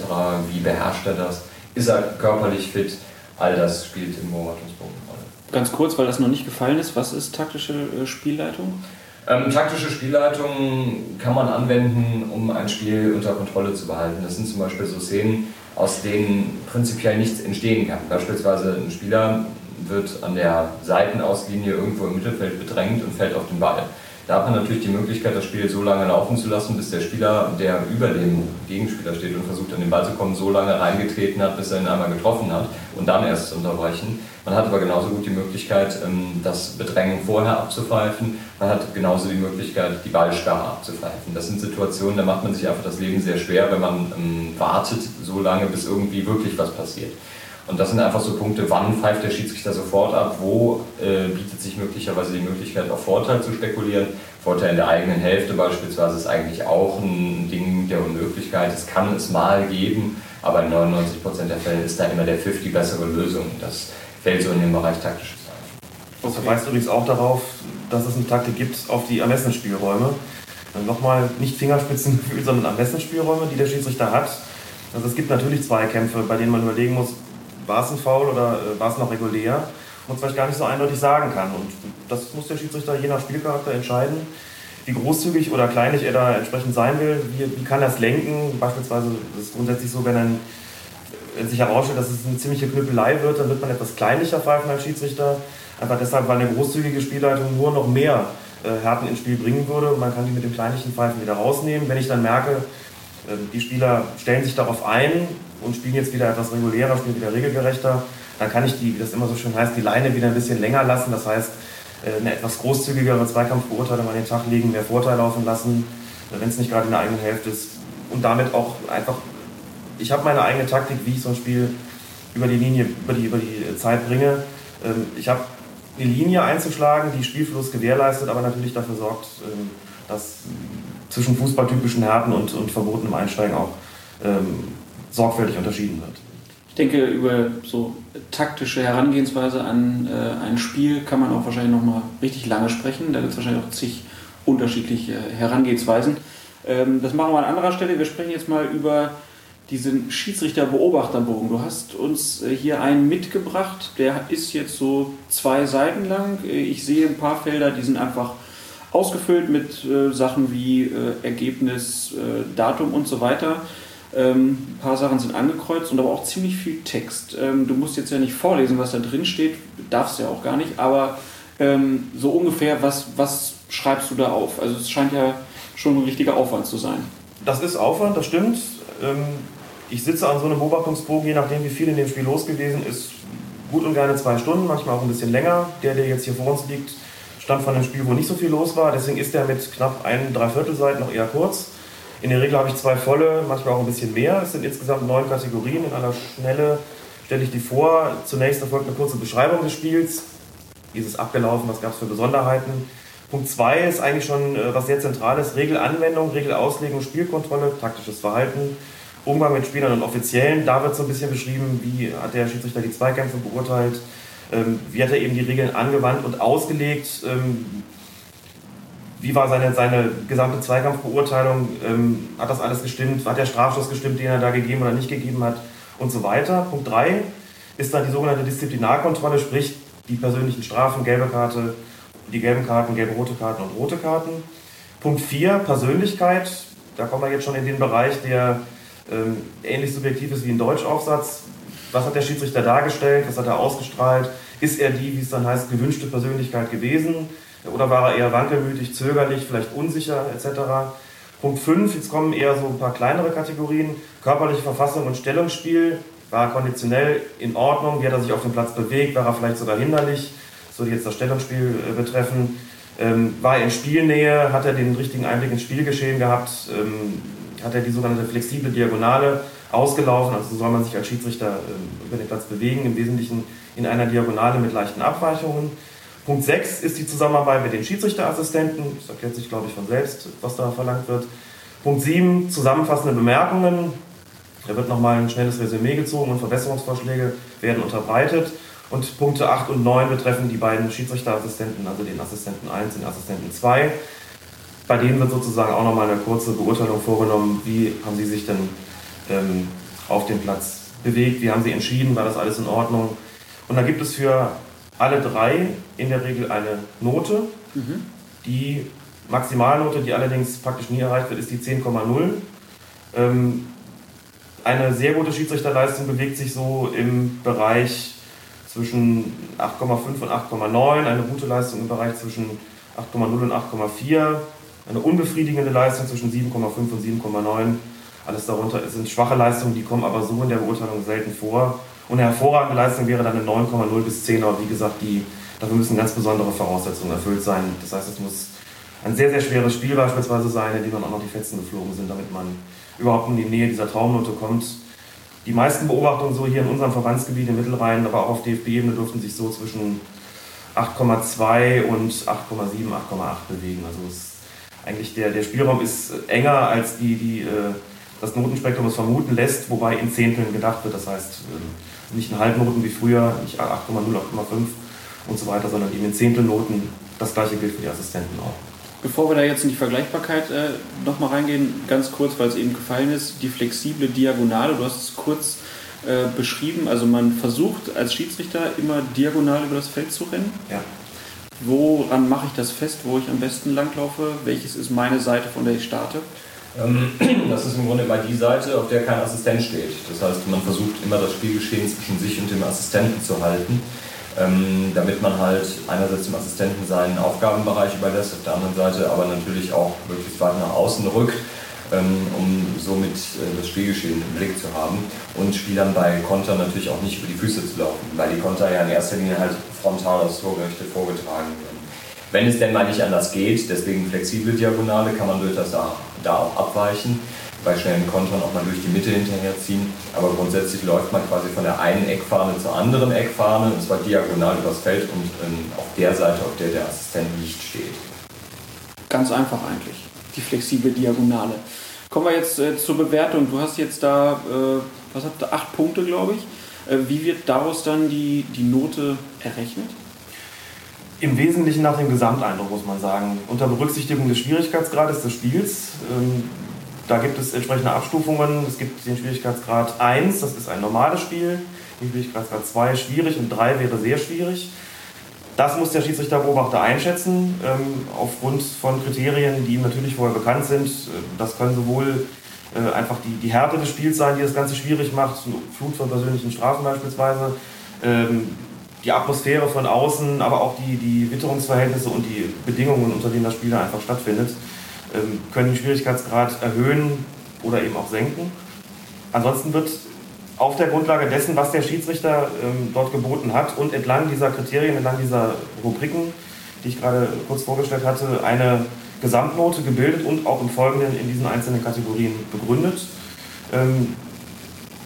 wie beherrscht er das, ist er körperlich fit, all das spielt im Beobachtungsbogen eine Rolle. Ganz kurz, weil das noch nicht gefallen ist, was ist taktische äh, Spielleitung? Ähm, taktische Spielleitung kann man anwenden, um ein Spiel unter Kontrolle zu behalten. Das sind zum Beispiel so Szenen, aus denen prinzipiell nichts entstehen kann. Beispielsweise ein Spieler wird an der Seitenauslinie irgendwo im Mittelfeld bedrängt und fällt auf den Ball. Da hat man natürlich die Möglichkeit, das Spiel so lange laufen zu lassen, bis der Spieler, der über dem Gegenspieler steht und versucht an den Ball zu kommen, so lange reingetreten hat, bis er ihn einmal getroffen hat und dann erst zu unterbrechen. Man hat aber genauso gut die Möglichkeit, ähm, das Bedrängen vorher abzupfeifen. Man hat genauso die Möglichkeit, die Ballsperre abzupfeifen. Das sind Situationen, da macht man sich einfach das Leben sehr schwer, wenn man ähm, wartet so lange, bis irgendwie wirklich was passiert. Und das sind einfach so Punkte, wann pfeift der Schiedsrichter sofort ab, wo äh, bietet sich möglicherweise die Möglichkeit, auf Vorteil zu spekulieren. Vorteil in der eigenen Hälfte beispielsweise ist eigentlich auch ein Ding der Unmöglichkeit. Es kann es mal geben, aber in 99% der Fälle ist da immer der Pfiff die bessere Lösung. Das fällt so in den Bereich taktisches ein. Das verweist übrigens auch darauf, dass es eine Taktik gibt auf die Ermessensspielräume. Dann Nochmal nicht Fingerspitzengefühl, sondern Ermessensspielräume, die der Schiedsrichter hat. Also es gibt natürlich Zweikämpfe, bei denen man überlegen muss, war es ein Foul oder äh, war es noch regulär und vielleicht gar nicht so eindeutig sagen kann. Und das muss der Schiedsrichter je nach Spielcharakter entscheiden, wie großzügig oder kleinlich er da entsprechend sein will, wie, wie kann er es lenken. Beispielsweise ist es grundsätzlich so, wenn ein wenn sich herausstellt, dass es eine ziemliche Knüppelei wird, dann wird man etwas kleinlicher pfeifen als Schiedsrichter. Einfach deshalb, weil eine großzügige Spielleitung nur noch mehr äh, Härten ins Spiel bringen würde. Man kann die mit dem kleinlichen Pfeifen wieder rausnehmen. Wenn ich dann merke, die Spieler stellen sich darauf ein und spielen jetzt wieder etwas regulärer, spielen wieder regelgerechter, dann kann ich die, wie das immer so schön heißt, die Leine wieder ein bisschen länger lassen. Das heißt, äh, eine etwas großzügigere Zweikampfbeurteilung an den Tag legen, mehr Vorteil laufen lassen, äh, wenn es nicht gerade in der eigenen Hälfte ist. Und damit auch einfach ich habe meine eigene Taktik, wie ich so ein Spiel über die Linie, über die, über die Zeit bringe. Ähm, Ich habe eine Linie einzuschlagen, die Spielfluss gewährleistet, aber natürlich dafür sorgt, ähm, dass zwischen fußballtypischen Härten und, und verbotenem Einsteigen auch ähm, sorgfältig unterschieden wird. Ich denke, über so taktische Herangehensweise an äh, ein Spiel kann man auch wahrscheinlich noch mal richtig lange sprechen. Da gibt es wahrscheinlich auch zig unterschiedliche Herangehensweisen. Ähm, das machen wir an anderer Stelle. Wir sprechen jetzt mal über diesen Schiedsrichter-Beobachterbogen. Du hast uns äh, hier einen mitgebracht, der ist jetzt so zwei Seiten lang. Äh, ich sehe ein paar Felder, die sind einfach ausgefüllt mit äh, Sachen wie äh, Ergebnis, äh, Datum und so weiter. Ähm, ein paar Sachen sind angekreuzt und aber auch ziemlich viel Text. Ähm, du musst jetzt ja nicht vorlesen, was da drin steht, darfst ja auch gar nicht, aber ähm, so ungefähr, was, was schreibst du da auf? Also es scheint ja schon ein richtiger Aufwand zu sein. Das ist Aufwand, das stimmt. Ähm, ich sitze an so einem Beobachtungsbogen, je nachdem wie viel in dem Spiel los gewesen ist, gut und gerne zwei Stunden, manchmal auch ein bisschen länger. Der, der jetzt hier vor uns liegt, stammt von einem Spiel, wo nicht so viel los war. Deswegen ist der mit knapp ein Dreiviertelseiten noch eher kurz. In der Regel habe ich zwei volle, manchmal auch ein bisschen mehr. Es sind insgesamt neun Kategorien. In aller Schnelle stelle ich die vor. Zunächst erfolgt eine kurze Beschreibung des Spiels. Wie ist es abgelaufen? Was gab es für Besonderheiten? Punkt 2 ist eigentlich schon äh, was sehr Zentrales. Regelanwendung, Regelauslegung, Spielkontrolle, taktisches Verhalten, Umgang mit Spielern und Offiziellen. Da wird so ein bisschen beschrieben, wie hat der Schiedsrichter die Zweikämpfe beurteilt, wie hat er eben die Regeln angewandt und ausgelegt, ähm, wie war seine, seine gesamte Zweikampfbeurteilung, ähm, hat das alles gestimmt, hat der Strafschuss gestimmt, den er da gegeben oder nicht gegeben hat und so weiter. Punkt 3 ist dann die sogenannte Disziplinarkontrolle, sprich die persönlichen Strafen, gelbe Karte, die gelben Karten, gelbe rote Karten und rote Karten. Punkt 4, Persönlichkeit. Da kommen wir jetzt schon in den Bereich, der ähm, ähnlich subjektiv ist wie ein Deutschaufsatz. Was hat der Schiedsrichter dargestellt? Was hat er ausgestrahlt? Ist er die, wie es dann heißt, gewünschte Persönlichkeit gewesen? Oder war er eher wankelmütig, zögerlich, vielleicht unsicher etc.? Punkt 5, jetzt kommen eher so ein paar kleinere Kategorien. Körperliche Verfassung und Stellungsspiel. War er konditionell in Ordnung? Wie hat er sich auf dem Platz bewegt? War er vielleicht sogar hinderlich? soll jetzt das Stellungsspiel äh, betreffen. Ähm, war er in Spielnähe, hat er den richtigen Einblick ins Spielgeschehen gehabt, ähm, hat er die sogenannte flexible Diagonale ausgelaufen, also so soll man sich als Schiedsrichter äh, über den Platz bewegen, im Wesentlichen in einer Diagonale mit leichten Abweichungen. Punkt 6 ist die Zusammenarbeit mit den Schiedsrichterassistenten, das erklärt sich glaube ich von selbst, was da verlangt wird. Punkt 7, zusammenfassende Bemerkungen, da wird nochmal ein schnelles Resümee gezogen und Verbesserungsvorschläge werden unterbreitet. Und Punkte 8 und 9 betreffen die beiden Schiedsrichterassistenten, also den Assistenten 1 und den Assistenten 2. Bei denen wird sozusagen auch nochmal eine kurze Beurteilung vorgenommen, wie haben sie sich denn ähm, auf dem Platz bewegt, wie haben sie entschieden, war das alles in Ordnung. Und da gibt es für alle drei in der Regel eine Note. Mhm. Die Maximalnote, die allerdings praktisch nie erreicht wird, ist die 10,0. Ähm, eine sehr gute Schiedsrichterleistung bewegt sich so im Bereich zwischen 8,5 und 8,9, eine gute Leistung im Bereich zwischen 8,0 und 8,4, eine unbefriedigende Leistung zwischen 7,5 und 7,9. Alles darunter sind schwache Leistungen, die kommen aber so in der Beurteilung selten vor. Und eine hervorragende Leistung wäre dann eine 9,0 bis 10, aber wie gesagt, die, dafür müssen ganz besondere Voraussetzungen erfüllt sein. Das heißt, es muss ein sehr, sehr schweres Spiel beispielsweise sein, in dem dann auch noch die Fetzen geflogen sind, damit man überhaupt in die Nähe dieser Traumnote kommt. Die meisten Beobachtungen so hier in unserem Verbandsgebiet im Mittelrhein, aber auch auf DFB-Ebene dürften sich so zwischen 8,2 und 8,7, 8,8 bewegen. Also es eigentlich der, der Spielraum ist enger als die, die äh, das Notenspektrum es vermuten lässt, wobei in Zehnteln gedacht wird. Das heißt äh, nicht in Halbnoten wie früher, nicht 8,0, 8,5 und so weiter, sondern eben in Zehntelnoten. Das gleiche gilt für die Assistenten auch. Bevor wir da jetzt in die Vergleichbarkeit äh, nochmal reingehen, ganz kurz, weil es eben gefallen ist, die flexible Diagonale, du hast es kurz äh, beschrieben, also man versucht als Schiedsrichter immer diagonal über das Feld zu rennen. Ja. Woran mache ich das fest, wo ich am besten langlaufe? Welches ist meine Seite, von der ich starte? Ähm, das ist im Grunde immer die Seite, auf der kein Assistent steht. Das heißt, man versucht immer das Spielgeschehen zwischen sich und dem Assistenten zu halten ähm, damit man halt einerseits dem Assistenten seinen Aufgabenbereich überlässt, auf der anderen Seite aber natürlich auch möglichst weit nach außen rückt, ähm, um somit äh, das Spielgeschehen im Blick zu haben und Spielern bei Konter natürlich auch nicht über die Füße zu laufen, weil die Konter ja in erster Linie halt frontal aus Torgerichte vorgetragen werden. Wenn es denn mal nicht anders geht, deswegen flexible Diagonale, kann man durchaus da, da auch abweichen bei schnellen Kontern auch mal durch die Mitte hinterherziehen. Aber grundsätzlich läuft man quasi von der einen Eckfahne zur anderen Eckfahne, und zwar diagonal übers Feld und ähm, auf der Seite, auf der der Assistent nicht steht. Ganz einfach eigentlich, die flexible Diagonale. Kommen wir jetzt äh, zur Bewertung. Du hast jetzt da, äh, was habt ihr, acht Punkte, glaube ich. Äh, wie wird daraus dann die, die Note errechnet? Im Wesentlichen nach dem Gesamteindruck, muss man sagen. Unter Berücksichtigung des Schwierigkeitsgrades des Spiels. Ähm, Da gibt es entsprechende Abstufungen. Es gibt den Schwierigkeitsgrad 1, das ist ein normales Spiel. Den Schwierigkeitsgrad 2 schwierig und 3 wäre sehr schwierig. Das muss der Schiedsrichterbeobachter einschätzen, ähm, aufgrund von Kriterien, die ihm natürlich vorher bekannt sind. Äh, das können sowohl äh, einfach die, die Härte des Spiels sein, die das Ganze schwierig macht, Flut von persönlichen Strafen beispielsweise, ähm, die Atmosphäre von außen, aber auch die, die Witterungsverhältnisse und die Bedingungen, unter denen das Spiel einfach stattfindet, ähm, können den Schwierigkeitsgrad erhöhen oder eben auch senken. Ansonsten wird auf der Grundlage dessen, was der Schiedsrichter ähm, dort geboten hat und entlang dieser Kriterien, entlang dieser Rubriken, die ich gerade kurz vorgestellt hatte, eine Gesamtnote gebildet und auch im Folgenden in diesen einzelnen Kategorien begründet.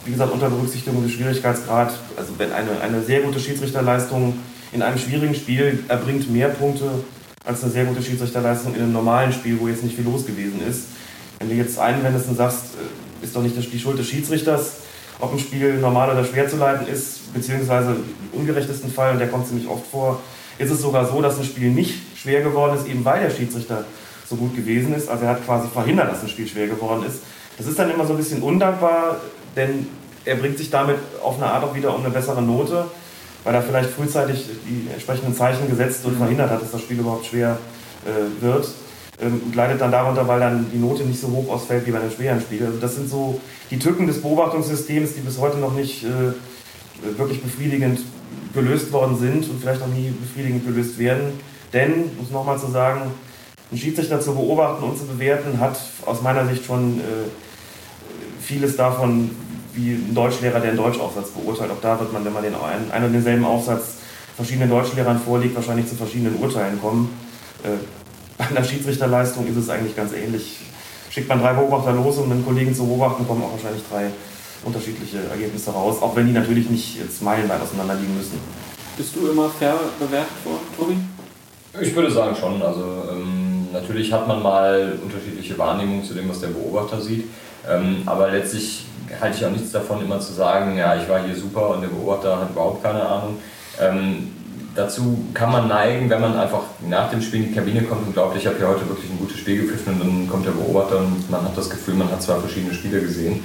Wie gesagt, unter Berücksichtigung des Schwierigkeitsgrads, also wenn eine, eine sehr gute Schiedsrichterleistung in einem schwierigen Spiel erbringt mehr Punkte als eine sehr gute Schiedsrichterleistung in einem normalen Spiel, wo jetzt nicht viel los gewesen ist. Wenn du jetzt einwendest und sagst, äh, ist doch nicht die Schuld des Schiedsrichters, ob ein Spiel normal oder schwer zu leiten ist, beziehungsweise im ungerechtesten Fall, und der kommt ziemlich oft vor, ist es sogar so, dass ein Spiel nicht schwer geworden ist, eben weil der Schiedsrichter so gut gewesen ist. Also er hat quasi verhindert, dass ein Spiel schwer geworden ist. Das ist dann immer so ein bisschen undankbar, denn er bringt sich damit auf eine Art auch wieder um eine bessere Note, weil er vielleicht frühzeitig die entsprechenden Zeichen gesetzt und mhm. verhindert hat, dass das Spiel überhaupt schwer äh, wird. Ähm, und leidet dann darunter, weil dann die Note nicht so hoch ausfällt wie bei einem schweren Spiel. Also das sind so die Tücken des Beobachtungssystems, die bis heute noch nicht äh, wirklich befriedigend gelöst worden sind und vielleicht auch nie befriedigend gelöst werden. Denn, um es nochmal zu sagen, ein Schiedsrichter zu beobachten und zu bewerten, hat aus meiner Sicht schon äh, vieles davon, wie ein Deutschlehrer, der einen Deutschaufsatz beurteilt. Auch da wird man, wenn man den einen, einen und denselben Aufsatz verschiedenen Deutschlehrern vorliegt, wahrscheinlich zu verschiedenen Urteilen kommen. Äh, bei einer Schiedsrichterleistung ist es eigentlich ganz ähnlich. Schickt man drei Beobachter los, um einen Kollegen zu beobachten, kommen auch wahrscheinlich drei unterschiedliche Ergebnisse raus, auch wenn die natürlich nicht jetzt meilenweit auseinander liegen müssen. Bist du immer fair bewertet worden, Tobi? Ich würde sagen schon. Also ähm, natürlich hat man mal unterschiedliche Wahrnehmungen zu dem, was der Beobachter sieht. Ähm, aber letztlich halte ich auch nichts davon, immer zu sagen, ja, ich war hier super und der Beobachter hat überhaupt keine Ahnung. Ähm, dazu kann man neigen, wenn man einfach nach dem Spiel in die Kabine kommt und glaubt, ich habe hier heute wirklich ein gutes Spiel gepfiffen und dann kommt der Beobachter und man hat das Gefühl, man hat zwar verschiedene Spiele gesehen.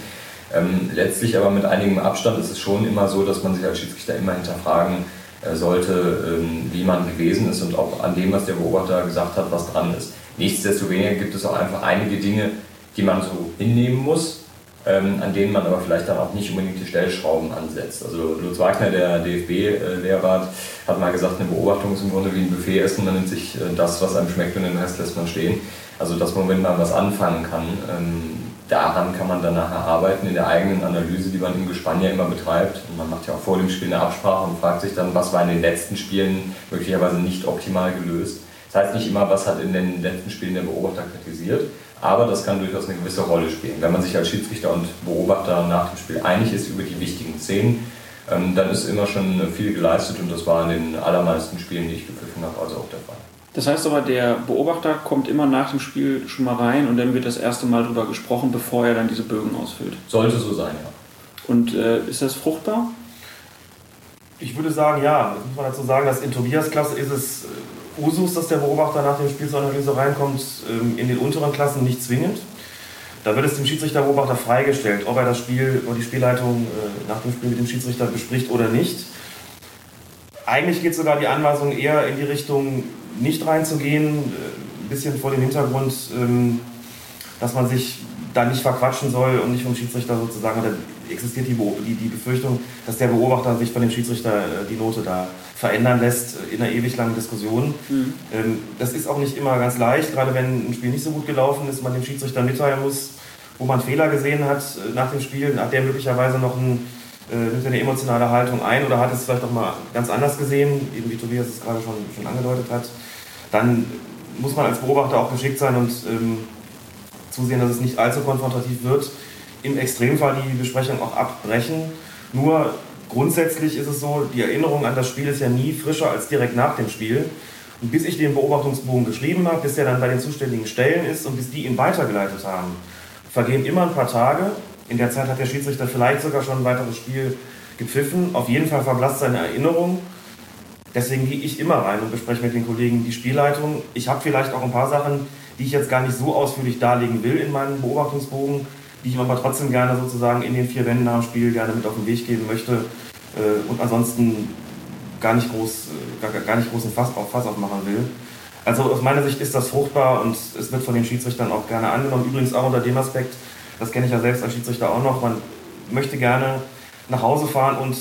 Ähm, letztlich aber mit einigem Abstand ist es schon immer so, dass man sich als Schiedsrichter immer hinterfragen äh, sollte, ähm, wie man gewesen ist und ob an dem, was der Beobachter gesagt hat, was dran ist. Nichtsdestoweniger gibt es auch einfach einige Dinge, die man so hinnehmen muss, ähm, an denen man aber vielleicht dann auch nicht unbedingt die Stellschrauben ansetzt. Also Lutz Wagner, der DFB-Lehrrat, hat mal gesagt, eine Beobachtung ist im Grunde wie ein Buffet essen, man nimmt sich äh, das, was einem schmeckt und den Rest lässt man stehen. Also dass man, wenn man was anfangen kann, ähm, daran kann man dann nachher arbeiten in der eigenen Analyse, die man im Gespann ja immer betreibt. Und man macht ja auch vor dem Spiel eine Absprache und fragt sich dann, was war in den letzten Spielen möglicherweise nicht optimal gelöst. Das heißt nicht immer, was hat in den letzten Spielen der Beobachter kritisiert, aber das kann durchaus eine gewisse Rolle spielen. Wenn man sich als Schiedsrichter und Beobachter nach dem Spiel einig ist über die wichtigen Szenen, ähm, dann ist immer schon viel geleistet und das war in den allermeisten Spielen, die ich gepfiffen habe, also auch der Fall. Das heißt aber, der Beobachter kommt immer nach dem Spiel schon mal rein und dann wird das erste Mal darüber gesprochen, bevor er dann diese Bögen ausfüllt. Sollte so sein, ja. Und äh, ist das fruchtbar? Ich würde sagen, ja. Das muss man dazu sagen, dass in Tobias Klasse ist es äh, Usus, dass der Beobachter nach dem Spiel zur Analyse reinkommt, ähm, in den unteren Klassen nicht zwingend. Da wird es dem Schiedsrichterbeobachter freigestellt, ob er das Spiel oder die Spielleitung äh, nach dem Spiel mit dem Schiedsrichter bespricht oder nicht. Eigentlich geht sogar die Anweisung eher in die Richtung, nicht reinzugehen, äh, ein bisschen vor dem Hintergrund, ähm, dass man sich da nicht verquatschen soll und nicht vom Schiedsrichter sozusagen, oder existiert die, die, die Befürchtung, dass der Beobachter sich von dem Schiedsrichter äh, die Note da verändern lässt in einer ewig langen Diskussion. Mhm. Ähm, das ist auch nicht immer ganz leicht, gerade wenn ein Spiel nicht so gut gelaufen ist, man dem Schiedsrichter mitteilen muss, wo man Fehler gesehen hat äh, nach dem Spiel, hat der möglicherweise noch ein, äh, nimmt eine emotionale Haltung ein oder hat es vielleicht auch mal ganz anders gesehen, eben wie Tobias es gerade schon, schon angedeutet hat dann muss man als Beobachter auch geschickt sein und ähm, zusehen, dass es nicht allzu konfrontativ wird. Im Extremfall die Besprechung auch abbrechen. Nur grundsätzlich ist es so, die Erinnerung an das Spiel ist ja nie frischer als direkt nach dem Spiel. Und bis ich den Beobachtungsbogen geschrieben habe, bis der dann bei den zuständigen Stellen ist und bis die ihn weitergeleitet haben, vergehen immer ein paar Tage. In der Zeit hat der Schiedsrichter vielleicht sogar schon ein weiteres Spiel gepfiffen. Auf jeden Fall verblasst seine Erinnerung. Deswegen gehe ich immer rein und bespreche mit den Kollegen die Spielleitung. Ich habe vielleicht auch ein paar Sachen, die ich jetzt gar nicht so ausführlich darlegen will in meinem Beobachtungsbogen, die ich aber trotzdem gerne sozusagen in den vier Wänden dem Spiel gerne mit auf den Weg geben möchte äh, und ansonsten gar nicht groß, äh, gar, gar nicht groß ein Fass, auf Fass aufmachen will. Also aus meiner Sicht ist das fruchtbar und es wird von den Schiedsrichtern auch gerne angenommen. Übrigens auch unter dem Aspekt, das kenne ich ja selbst als Schiedsrichter auch noch, man möchte gerne nach Hause fahren und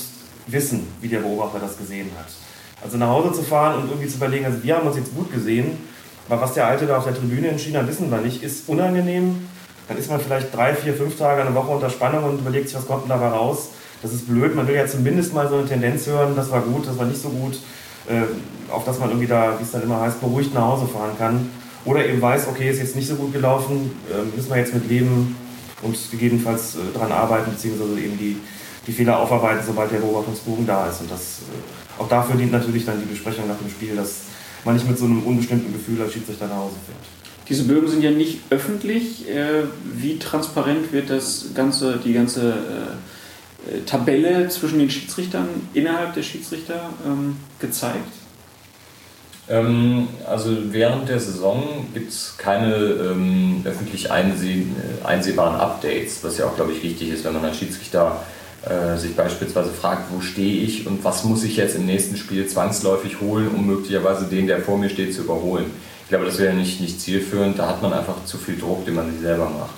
wissen, wie der Beobachter das gesehen hat. Also nach Hause zu fahren und irgendwie zu überlegen, also wir haben uns jetzt gut gesehen, aber was der Alte da auf der Tribüne entschieden hat, wissen wir nicht, ist unangenehm. Dann ist man vielleicht drei, vier, fünf Tage, eine Woche unter Spannung und überlegt sich, was kommt denn dabei raus. Das ist blöd, man will ja zumindest mal so eine Tendenz hören, das war gut, das war nicht so gut, äh, auf dass man irgendwie da, wie es dann immer heißt, beruhigt nach Hause fahren kann. Oder eben weiß, okay, ist jetzt nicht so gut gelaufen, äh, müssen wir jetzt mit leben und gegebenenfalls äh, daran arbeiten, beziehungsweise eben die, die Fehler aufarbeiten, sobald der Beobachtungsbogen da ist. Und das, äh, auch dafür dient natürlich dann die Besprechung nach dem Spiel, dass man nicht mit so einem unbestimmten Gefühl als Schiedsrichter nach Hause fährt. Diese Bögen sind ja nicht öffentlich. Äh, wie transparent wird das ganze, die ganze äh, Tabelle zwischen den Schiedsrichtern innerhalb der Schiedsrichter ähm, gezeigt? Ähm, also während der Saison gibt es keine ähm, öffentlich einseh einsehbaren Updates, was ja auch, glaube ich, wichtig ist, wenn man als Schiedsrichter äh, sich beispielsweise fragt, wo stehe ich und was muss ich jetzt im nächsten Spiel zwangsläufig holen, um möglicherweise den, der vor mir steht, zu überholen. Ich glaube, das wäre nicht, nicht zielführend, da hat man einfach zu viel Druck, den man sich selber macht.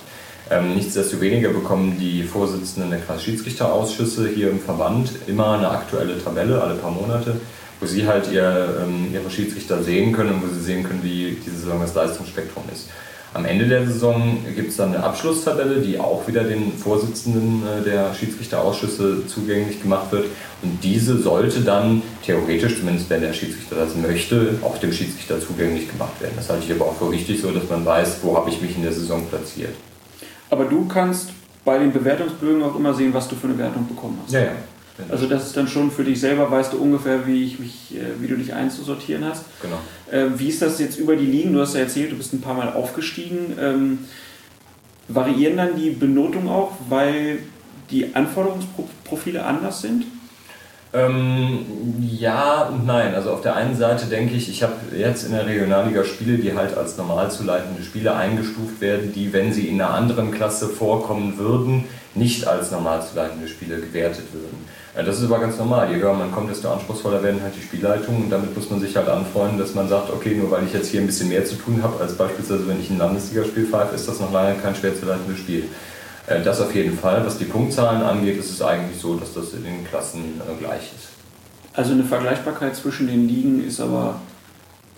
Ähm, nichtsdestoweniger bekommen die Vorsitzenden der Kreisschiedsrichterausschüsse hier im Verband immer eine aktuelle Tabelle, alle paar Monate, wo sie halt ihr, ähm, ihre Schiedsrichter sehen können und wo sie sehen können, wie diese Saison das Leistungsspektrum ist. Am Ende der Saison gibt es dann eine Abschlusstabelle, die auch wieder den Vorsitzenden äh, der Schiedsrichterausschüsse zugänglich gemacht wird. Und diese sollte dann theoretisch, zumindest wenn der Schiedsrichter das möchte, auch dem Schiedsrichter zugänglich gemacht werden. Das halte ich aber auch für wichtig, so dass man weiß, wo habe ich mich in der Saison platziert. Aber du kannst bei den Bewertungsbögen auch immer sehen, was du für eine Wertung bekommen hast. Ja, ja. Also das ist dann schon für dich selber, weißt du ungefähr, wie, ich mich, äh, wie du dich einzusortieren hast. Genau. Äh, wie ist das jetzt über die Ligen? Du hast ja erzählt, du bist ein paar Mal aufgestiegen. Ähm, variieren dann die Benotungen auch, weil die Anforderungsprofile anders sind? Ähm, ja und nein. Also auf der einen Seite denke ich, ich habe jetzt in der Regionalliga Spiele, die halt als normal zu leitende Spiele eingestuft werden, die, wenn sie in einer anderen Klasse vorkommen würden, nicht als normal zu leitende Spiele gewertet würden. Ja, das ist aber ganz normal. Je höher man kommt, desto anspruchsvoller werden halt die Spielleitungen und damit muss man sich halt anfreunden, dass man sagt, okay, nur weil ich jetzt hier ein bisschen mehr zu tun habe, als beispielsweise wenn ich ein Landesligaspiel pfeife, ist das noch lange kein schwer zu leitendes Spiel. Äh, das auf jeden Fall. Was die Punktzahlen angeht, ist es eigentlich so, dass das in den Klassen äh, gleich ist. Also eine Vergleichbarkeit zwischen den Ligen ist aber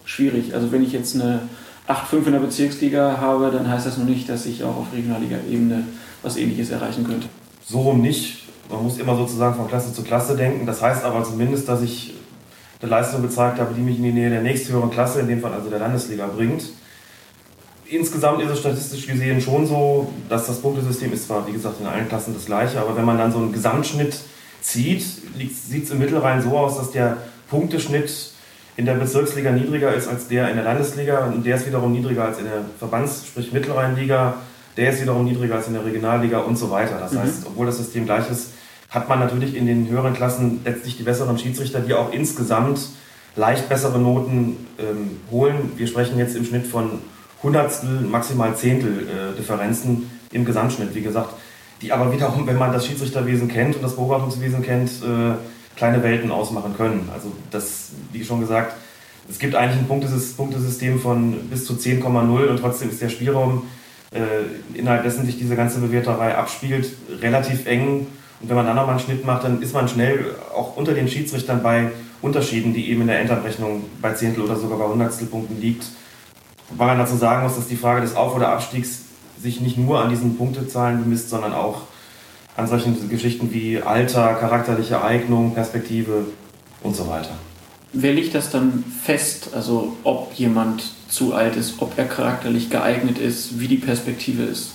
schwierig. Also wenn ich jetzt eine 8-5 in der Bezirksliga habe, dann heißt das noch nicht, dass ich auch auf Regionalliga-Ebene was ähnliches erreichen könnte. So rum nicht. Man muss immer sozusagen von Klasse zu Klasse denken. Das heißt aber zumindest, dass ich eine Leistung gezeigt habe, die mich in die Nähe der nächsthöheren Klasse, in dem Fall also der Landesliga, bringt. Insgesamt ist es statistisch gesehen schon so, dass das Punktesystem ist zwar, wie gesagt, in allen Klassen das gleiche, aber wenn man dann so einen Gesamtschnitt zieht, sieht es im Mittelrhein so aus, dass der Punkteschnitt in der Bezirksliga niedriger ist als der in der Landesliga und der ist wiederum niedriger als in der Verbands-, sprich Mittelrheinliga, der ist wiederum niedriger als in der Regionalliga und so weiter. Das mhm. heißt, obwohl das System gleich ist, hat man natürlich in den höheren Klassen letztlich die besseren Schiedsrichter, die auch insgesamt leicht bessere Noten ähm, holen. Wir sprechen jetzt im Schnitt von Hundertstel, maximal Zehntel äh, Differenzen im Gesamtschnitt, wie gesagt, die aber wiederum, wenn man das Schiedsrichterwesen kennt und das Beobachtungswesen kennt, äh, kleine Welten ausmachen können. Also das, wie schon gesagt, es gibt eigentlich ein Punktesystem von bis zu 10,0 und trotzdem ist der Spielraum, äh, innerhalb dessen sich diese ganze Bewerterei abspielt, relativ eng. Und wenn man dann nochmal einen Schnitt macht, dann ist man schnell auch unter den Schiedsrichtern bei Unterschieden, die eben in der Endabrechnung bei Zehntel oder sogar bei Hundertstelpunkten liegt. Wobei man dazu sagen muss, dass die Frage des Auf- oder Abstiegs sich nicht nur an diesen Punktezahlen bemisst, sondern auch an solchen Geschichten wie Alter, charakterliche Eignung, Perspektive und so weiter. Wer legt das dann fest, also ob jemand zu alt ist, ob er charakterlich geeignet ist, wie die Perspektive ist?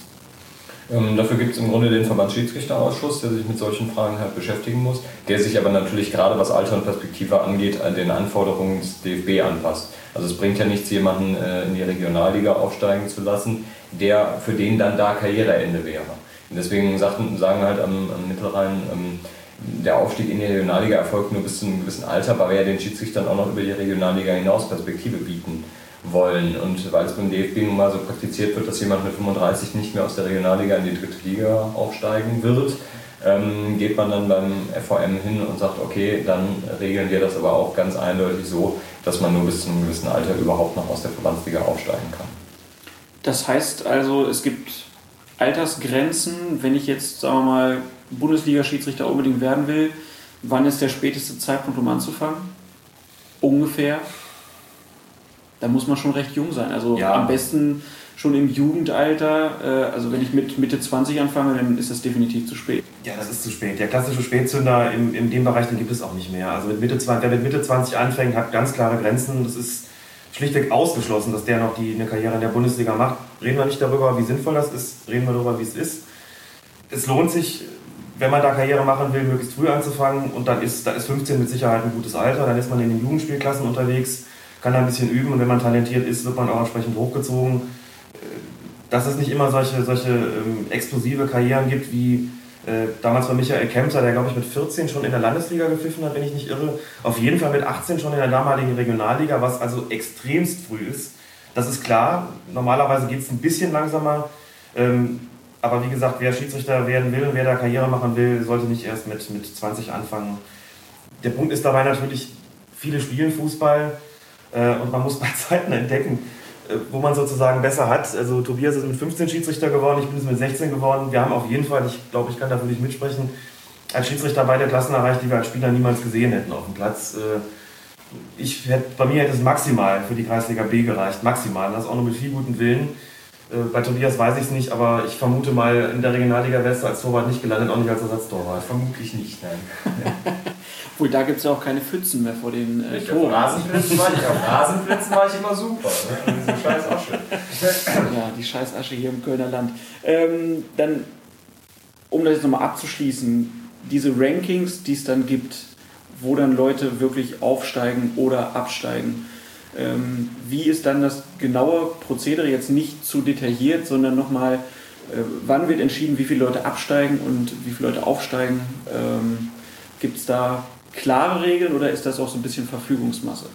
Ähm, dafür gibt es im Grunde den Verbandsschiedsrichterausschuss, der sich mit solchen Fragen halt beschäftigen muss, der sich aber natürlich gerade was Alter und Perspektive angeht, an den Anforderungen des DFB anpasst. Also es bringt ja nichts, jemanden äh, in die Regionalliga aufsteigen zu lassen, der für den dann da Karriereende wäre. Und deswegen sagten, sagen halt am, am Mittelrhein, ähm, der Aufstieg in die Regionalliga erfolgt nur bis zu einem gewissen Alter, weil wir ja den Schiedsrichtern auch noch über die Regionalliga hinaus Perspektive bieten wollen. Und weil es beim DFB nun mal so praktiziert wird, dass jemand mit 35 nicht mehr aus der Regionalliga in die dritte Liga aufsteigen wird, ähm, geht man dann beim FVM hin und sagt, okay, dann regeln wir das aber auch ganz eindeutig so, dass man nur bis zu einem gewissen Alter überhaupt noch aus der Verbandsliga aufsteigen kann. Das heißt also, es gibt Altersgrenzen, wenn ich jetzt, sagen wir mal, Bundesliga-Schiedsrichter unbedingt werden will, wann ist der späteste Zeitpunkt, um anzufangen? Ungefähr. Da muss man schon recht jung sein. Also Ja. am besten schon im Jugendalter. Äh, also wenn ich mit Mitte 20 anfange, dann ist das definitiv zu spät. Ja, das ist zu spät. Der klassische Spätzünder in, in dem Bereich, den gibt es auch nicht mehr. Also mit Mitte 20, wer mit Mitte 20 anfängt, hat ganz klare Grenzen. Das ist schlichtweg ausgeschlossen, dass der noch die, eine Karriere in der Bundesliga macht. Reden wir nicht darüber, wie sinnvoll das ist, reden wir darüber, wie es ist. Es lohnt sich, wenn man da Karriere machen will, möglichst früh anzufangen. Und dann ist, da ist 15 mit Sicherheit ein gutes Alter. Dann ist man in den Jugendspielklassen unterwegs, kann da ein bisschen üben. Und wenn man talentiert ist, wird man auch entsprechend hochgezogen. Dass es nicht immer solche, solche ähm, explosive Karrieren gibt, wie äh, damals bei Michael Kempter, der glaube ich mit 14 schon in der Landesliga gepfiffen hat, wenn ich nicht irre. Auf jeden Fall mit 18 schon in der damaligen Regionalliga, was also extremst früh ist. Das ist klar. Normalerweise geht es ein bisschen langsamer. Ähm, aber wie gesagt, wer Schiedsrichter werden will, wer da Karriere machen will, sollte nicht erst mit, mit 20 anfangen. Der Punkt ist dabei natürlich, viele spielen Fußball und man muss bei Zeiten entdecken, äh, wo man sozusagen besser hat. Also Tobias ist mit 15 Schiedsrichter geworden, ich bin es mit 16 geworden. Wir haben auf jeden Fall, ich glaube, ich kann dafür nicht mitsprechen, als Schiedsrichter beide Klassen erreicht, die wir als Spieler niemals gesehen hätten auf dem Platz. Äh, Ich hätte, bei mir hätte es maximal für die Kreisliga B gereicht, maximal. Das auch nur mit viel gutem Willen. Äh, Bei Tobias weiß ich es nicht, aber ich vermute mal, in der Regionalliga du als Torwart nicht gelandet, auch nicht als Ersatztorwart. Vermutlich nicht, nein. Obwohl, da gibt es ja auch keine Pfützen mehr vor den äh, Ich auf Toren. Rasenplätzen war ich, auf Rasenplätzen war ich immer super. Ne? Und Diese scheiß Asche. Ja, die scheiß Asche hier im Kölner Land. Ähm, dann, um das jetzt nochmal abzuschließen, diese Rankings, die es dann gibt, wo dann Leute wirklich aufsteigen oder absteigen. Ähm, wie ist dann das genaue Prozedere jetzt nicht zu detailliert, sondern nochmal, äh, wann wird entschieden, wie viele Leute absteigen und wie viele Leute aufsteigen? Ähm, Gibt es da klare Regeln oder ist das auch so ein bisschen Verfügungsmasse?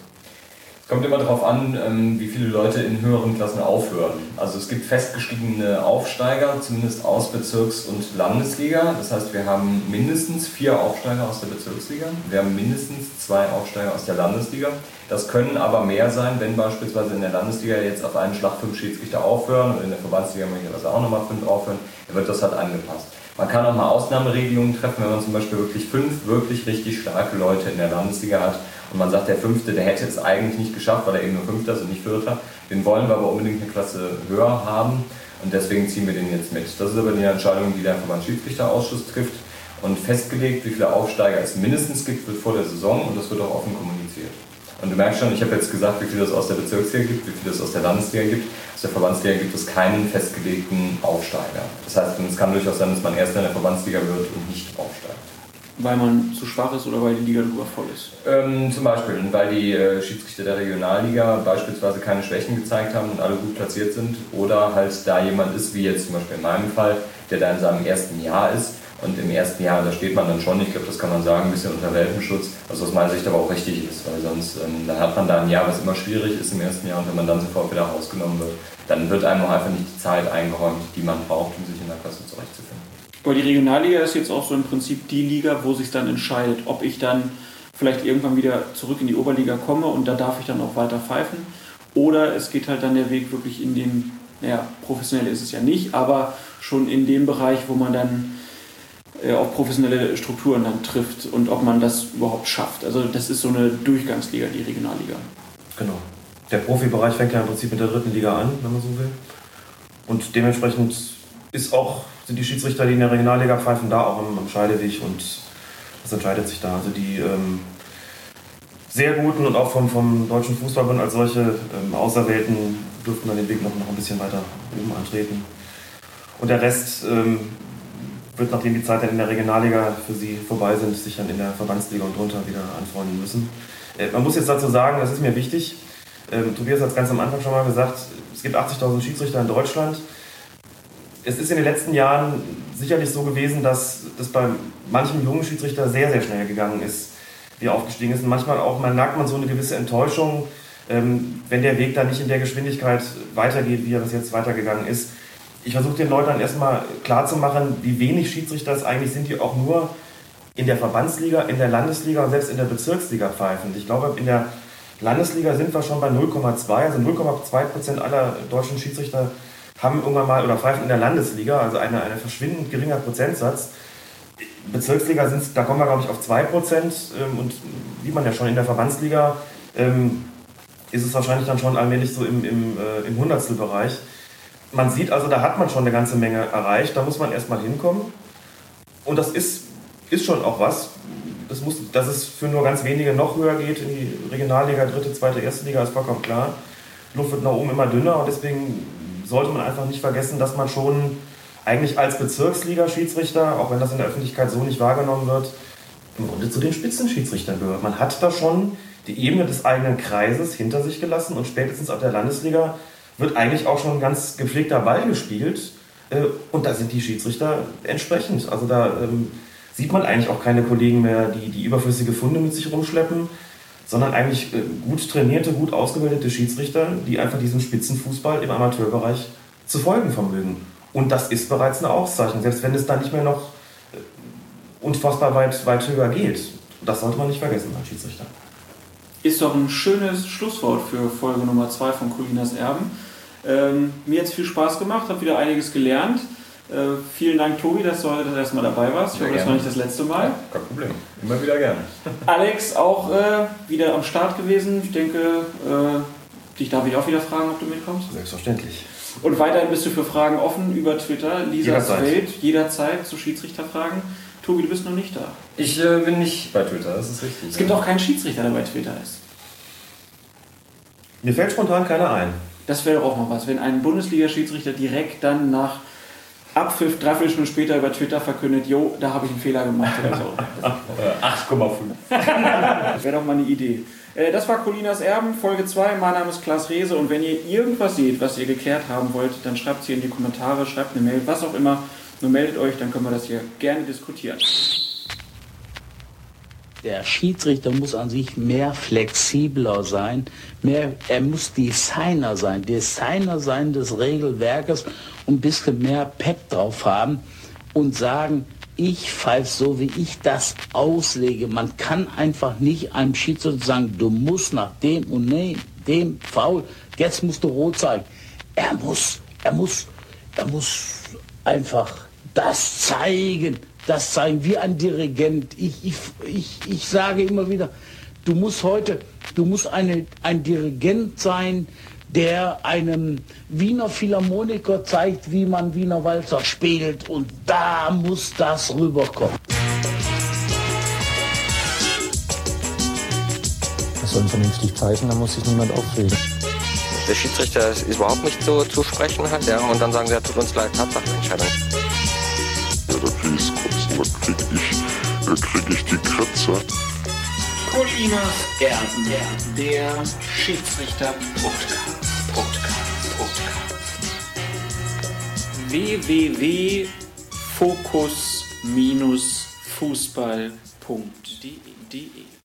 Kommt immer darauf an, ähm, wie viele Leute in höheren Klassen aufhören. Also es gibt festgestiegene Aufsteiger, zumindest aus Bezirks- und Landesliga. Das heißt, wir haben mindestens vier Aufsteiger aus der Bezirksliga. Wir haben mindestens zwei Aufsteiger aus der Landesliga. Das können aber mehr sein, wenn beispielsweise in der Landesliga jetzt auf einen Schlag fünf Schiedsrichter aufhören und in der Verbandsliga möglicherweise auch nochmal fünf aufhören, dann wird das halt angepasst. Man kann auch mal Ausnahmeregelungen treffen, wenn man zum Beispiel wirklich fünf wirklich richtig starke Leute in der Landesliga hat und man sagt, der Fünfte, der hätte es eigentlich nicht geschafft, weil er eben nur Fünfter ist und nicht Vierter. Den wollen wir aber unbedingt eine Klasse höher haben und deswegen ziehen wir den jetzt mit. Das ist aber die Entscheidung, die der Verbandsschiedsrichterausschuss trifft und festgelegt, wie viele Aufsteiger es mindestens gibt, wird vor der Saison und das wird auch offen kommuniziert. Und du merkst schon, ich habe jetzt gesagt, wie viel es aus der Bezirksliga gibt, wie viel es aus der Landesliga gibt. Aus der Verbandsliga gibt es keinen festgelegten Aufsteiger. Das heißt, es kann durchaus sein, dass man Erster in der Verbandsliga wird und nicht aufsteigt. Weil man zu schwach ist oder weil die Liga drüber voll ist? Ähm, zum Beispiel, weil die äh, Schiedsrichter der Regionalliga beispielsweise keine Schwächen gezeigt haben und alle gut platziert sind. Oder halt da jemand ist, wie jetzt zum Beispiel in meinem Fall, der da in seinem ersten Jahr ist. Und im ersten Jahr, da steht man dann schon, ich glaube, das kann man sagen, ein bisschen unter Welpenschutz, was aus meiner Sicht aber auch richtig ist, weil sonst ähm, dann hat man da ein Jahr, was immer schwierig ist im ersten Jahr und wenn man dann sofort wieder rausgenommen wird, dann wird einem auch einfach nicht die Zeit eingeräumt, die man braucht, um sich in der Klasse zurechtzufinden. Aber die Regionalliga ist jetzt auch so im Prinzip die Liga, wo sich dann entscheidet, ob ich dann vielleicht irgendwann wieder zurück in die Oberliga komme und da darf ich dann auch weiter pfeifen. Oder es geht halt dann der Weg wirklich in den, naja, professionell ist es ja nicht, aber schon in dem Bereich, wo man dann auf professionelle Strukturen dann trifft und ob man das überhaupt schafft. Also das ist so eine Durchgangsliga, die Regionalliga. Genau. Der Profibereich fängt ja im Prinzip mit der dritten Liga an, wenn man so will. Und dementsprechend ist auch, sind die Schiedsrichter, die in der Regionalliga pfeifen, da auch am, am Scheideweg und das entscheidet sich da. Also die ähm, sehr guten und auch vom, vom Deutschen Fußballbund als solche ähm, Auserwählten dürften dann den Weg noch, noch ein bisschen weiter oben antreten. Und der Rest ähm, wird, nachdem die Zeit dann in der Regionalliga für sie vorbei sind, sich dann in der Verbandsliga und drunter wieder anfreunden müssen. Äh, man muss jetzt dazu sagen, das ist mir wichtig, ähm, Tobias hat es ganz am Anfang schon mal gesagt, es gibt 80.000 Schiedsrichter in Deutschland. Es ist in den letzten Jahren sicherlich so gewesen, dass das bei manchen jungen Schiedsrichter sehr, sehr schnell gegangen ist, wie er aufgestiegen ist. Und manchmal auch, man merkt man so eine gewisse Enttäuschung, ähm, wenn der Weg dann nicht in der Geschwindigkeit weitergeht, wie er bis jetzt weitergegangen ist. Ich versuche den Leuten dann erstmal klarzumachen, wie wenig Schiedsrichter es eigentlich sind, die auch nur in der Verbandsliga, in der Landesliga und selbst in der Bezirksliga pfeifen. Ich glaube, in der Landesliga sind wir schon bei 0,2, also 0,2 Prozent aller deutschen Schiedsrichter haben irgendwann mal oder pfeifen in der Landesliga, also eine, eine verschwindend geringer Prozentsatz. Bezirksliga sind da kommen wir glaube ich auf 2 Prozent ähm, und wie man ja schon in der Verbandsliga ähm, ist es wahrscheinlich dann schon allmählich so im, im, äh, im Hundertstelbereich. Man sieht also, da hat man schon eine ganze Menge erreicht, da muss man erstmal hinkommen. Und das ist, ist schon auch was. Das muss, dass es für nur ganz wenige noch höher geht in die Regionalliga, dritte, zweite, erste Liga, ist vollkommen klar. Die Luft wird nach oben immer dünner und deswegen sollte man einfach nicht vergessen, dass man schon eigentlich als Bezirksliga-Schiedsrichter, auch wenn das in der Öffentlichkeit so nicht wahrgenommen wird, im Grunde zu den Spitzenschiedsrichtern gehört. Man hat da schon die Ebene des eigenen Kreises hinter sich gelassen und spätestens ab der Landesliga wird eigentlich auch schon ein ganz gepflegter Ball gespielt. Äh, und da sind die Schiedsrichter entsprechend. Also da ähm, sieht man eigentlich auch keine Kollegen mehr, die, die überflüssige Funde mit sich rumschleppen, sondern eigentlich äh, gut trainierte, gut ausgebildete Schiedsrichter, die einfach diesem Spitzenfußball im Amateurbereich zu folgen vermögen. Und das ist bereits eine Auszeichnung, selbst wenn es da nicht mehr noch äh, unfassbar weit, weit höher geht. Das sollte man nicht vergessen als Schiedsrichter. Ist doch ein schönes Schlusswort für Folge Nummer 2 von Colinas Erben. Ähm, mir hat es viel Spaß gemacht, habe wieder einiges gelernt. Äh, vielen Dank, Tobi, dass du heute das erste Mal dabei warst. Ich hoffe, das war nicht das letzte Mal. Ja, kein Problem. Immer wieder gerne. Alex, auch äh, wieder am Start gewesen. Ich denke, äh, dich darf ich auch wieder fragen, ob du mitkommst. Selbstverständlich. Und weiterhin bist du für Fragen offen über Twitter. Lisas Jederzeit. Welt, jederzeit zu Schiedsrichterfragen. Tobi, du bist noch nicht da. Ich äh, bin nicht bei Twitter, das ist richtig. Es gibt auch keinen Schiedsrichter, der bei Twitter ist. Mir fällt spontan keiner ein. Das wäre auch noch was, wenn ein Bundesliga-Schiedsrichter direkt dann nach Abpfiff, dreiviertel Stunden später über Twitter verkündet, jo, da habe ich einen Fehler gemacht oder so. 8,5. Das wäre doch mal eine Idee. Äh, Das war Colinas Erben, Folge 2. Mein Name ist Klaas Rehse und wenn ihr irgendwas seht, was ihr geklärt haben wollt, dann schreibt es hier in die Kommentare, schreibt eine Mail, was auch immer. Nur meldet euch, dann können wir das hier gerne diskutieren. Der Schiedsrichter muss an sich mehr flexibler sein, mehr, er muss Designer sein, Designer sein des Regelwerkes und ein bisschen mehr Pep drauf haben und sagen, ich pfeife so, wie ich das auslege. Man kann einfach nicht einem Schiedsrichter sagen, du musst nach dem und nee, dem faul, jetzt musst du rot zeigen. Er muss, er muss, er muss einfach das zeigen, das zeigen, wie ein Dirigent. Ich, ich, ich, ich sage immer wieder, du musst heute, du musst eine, ein Dirigent sein, der einem Wiener Philharmoniker zeigt, wie man Wiener Walzer spielt und da muss das rüberkommen. Er soll vernünftig pfeifen, da muss sich niemand aufregen. Der Schiedsrichter ist überhaupt nicht so zu sprechen hat, ja, und dann sagen sie, ja, tut uns leid, Tatsachenentscheidung. Ja, da krieg da krieg ich, da krieg ich die Kritze. Colinas Erben, der Schiedsrichter-Podcast. Podcast, Podcast. www.fokus-fußball.de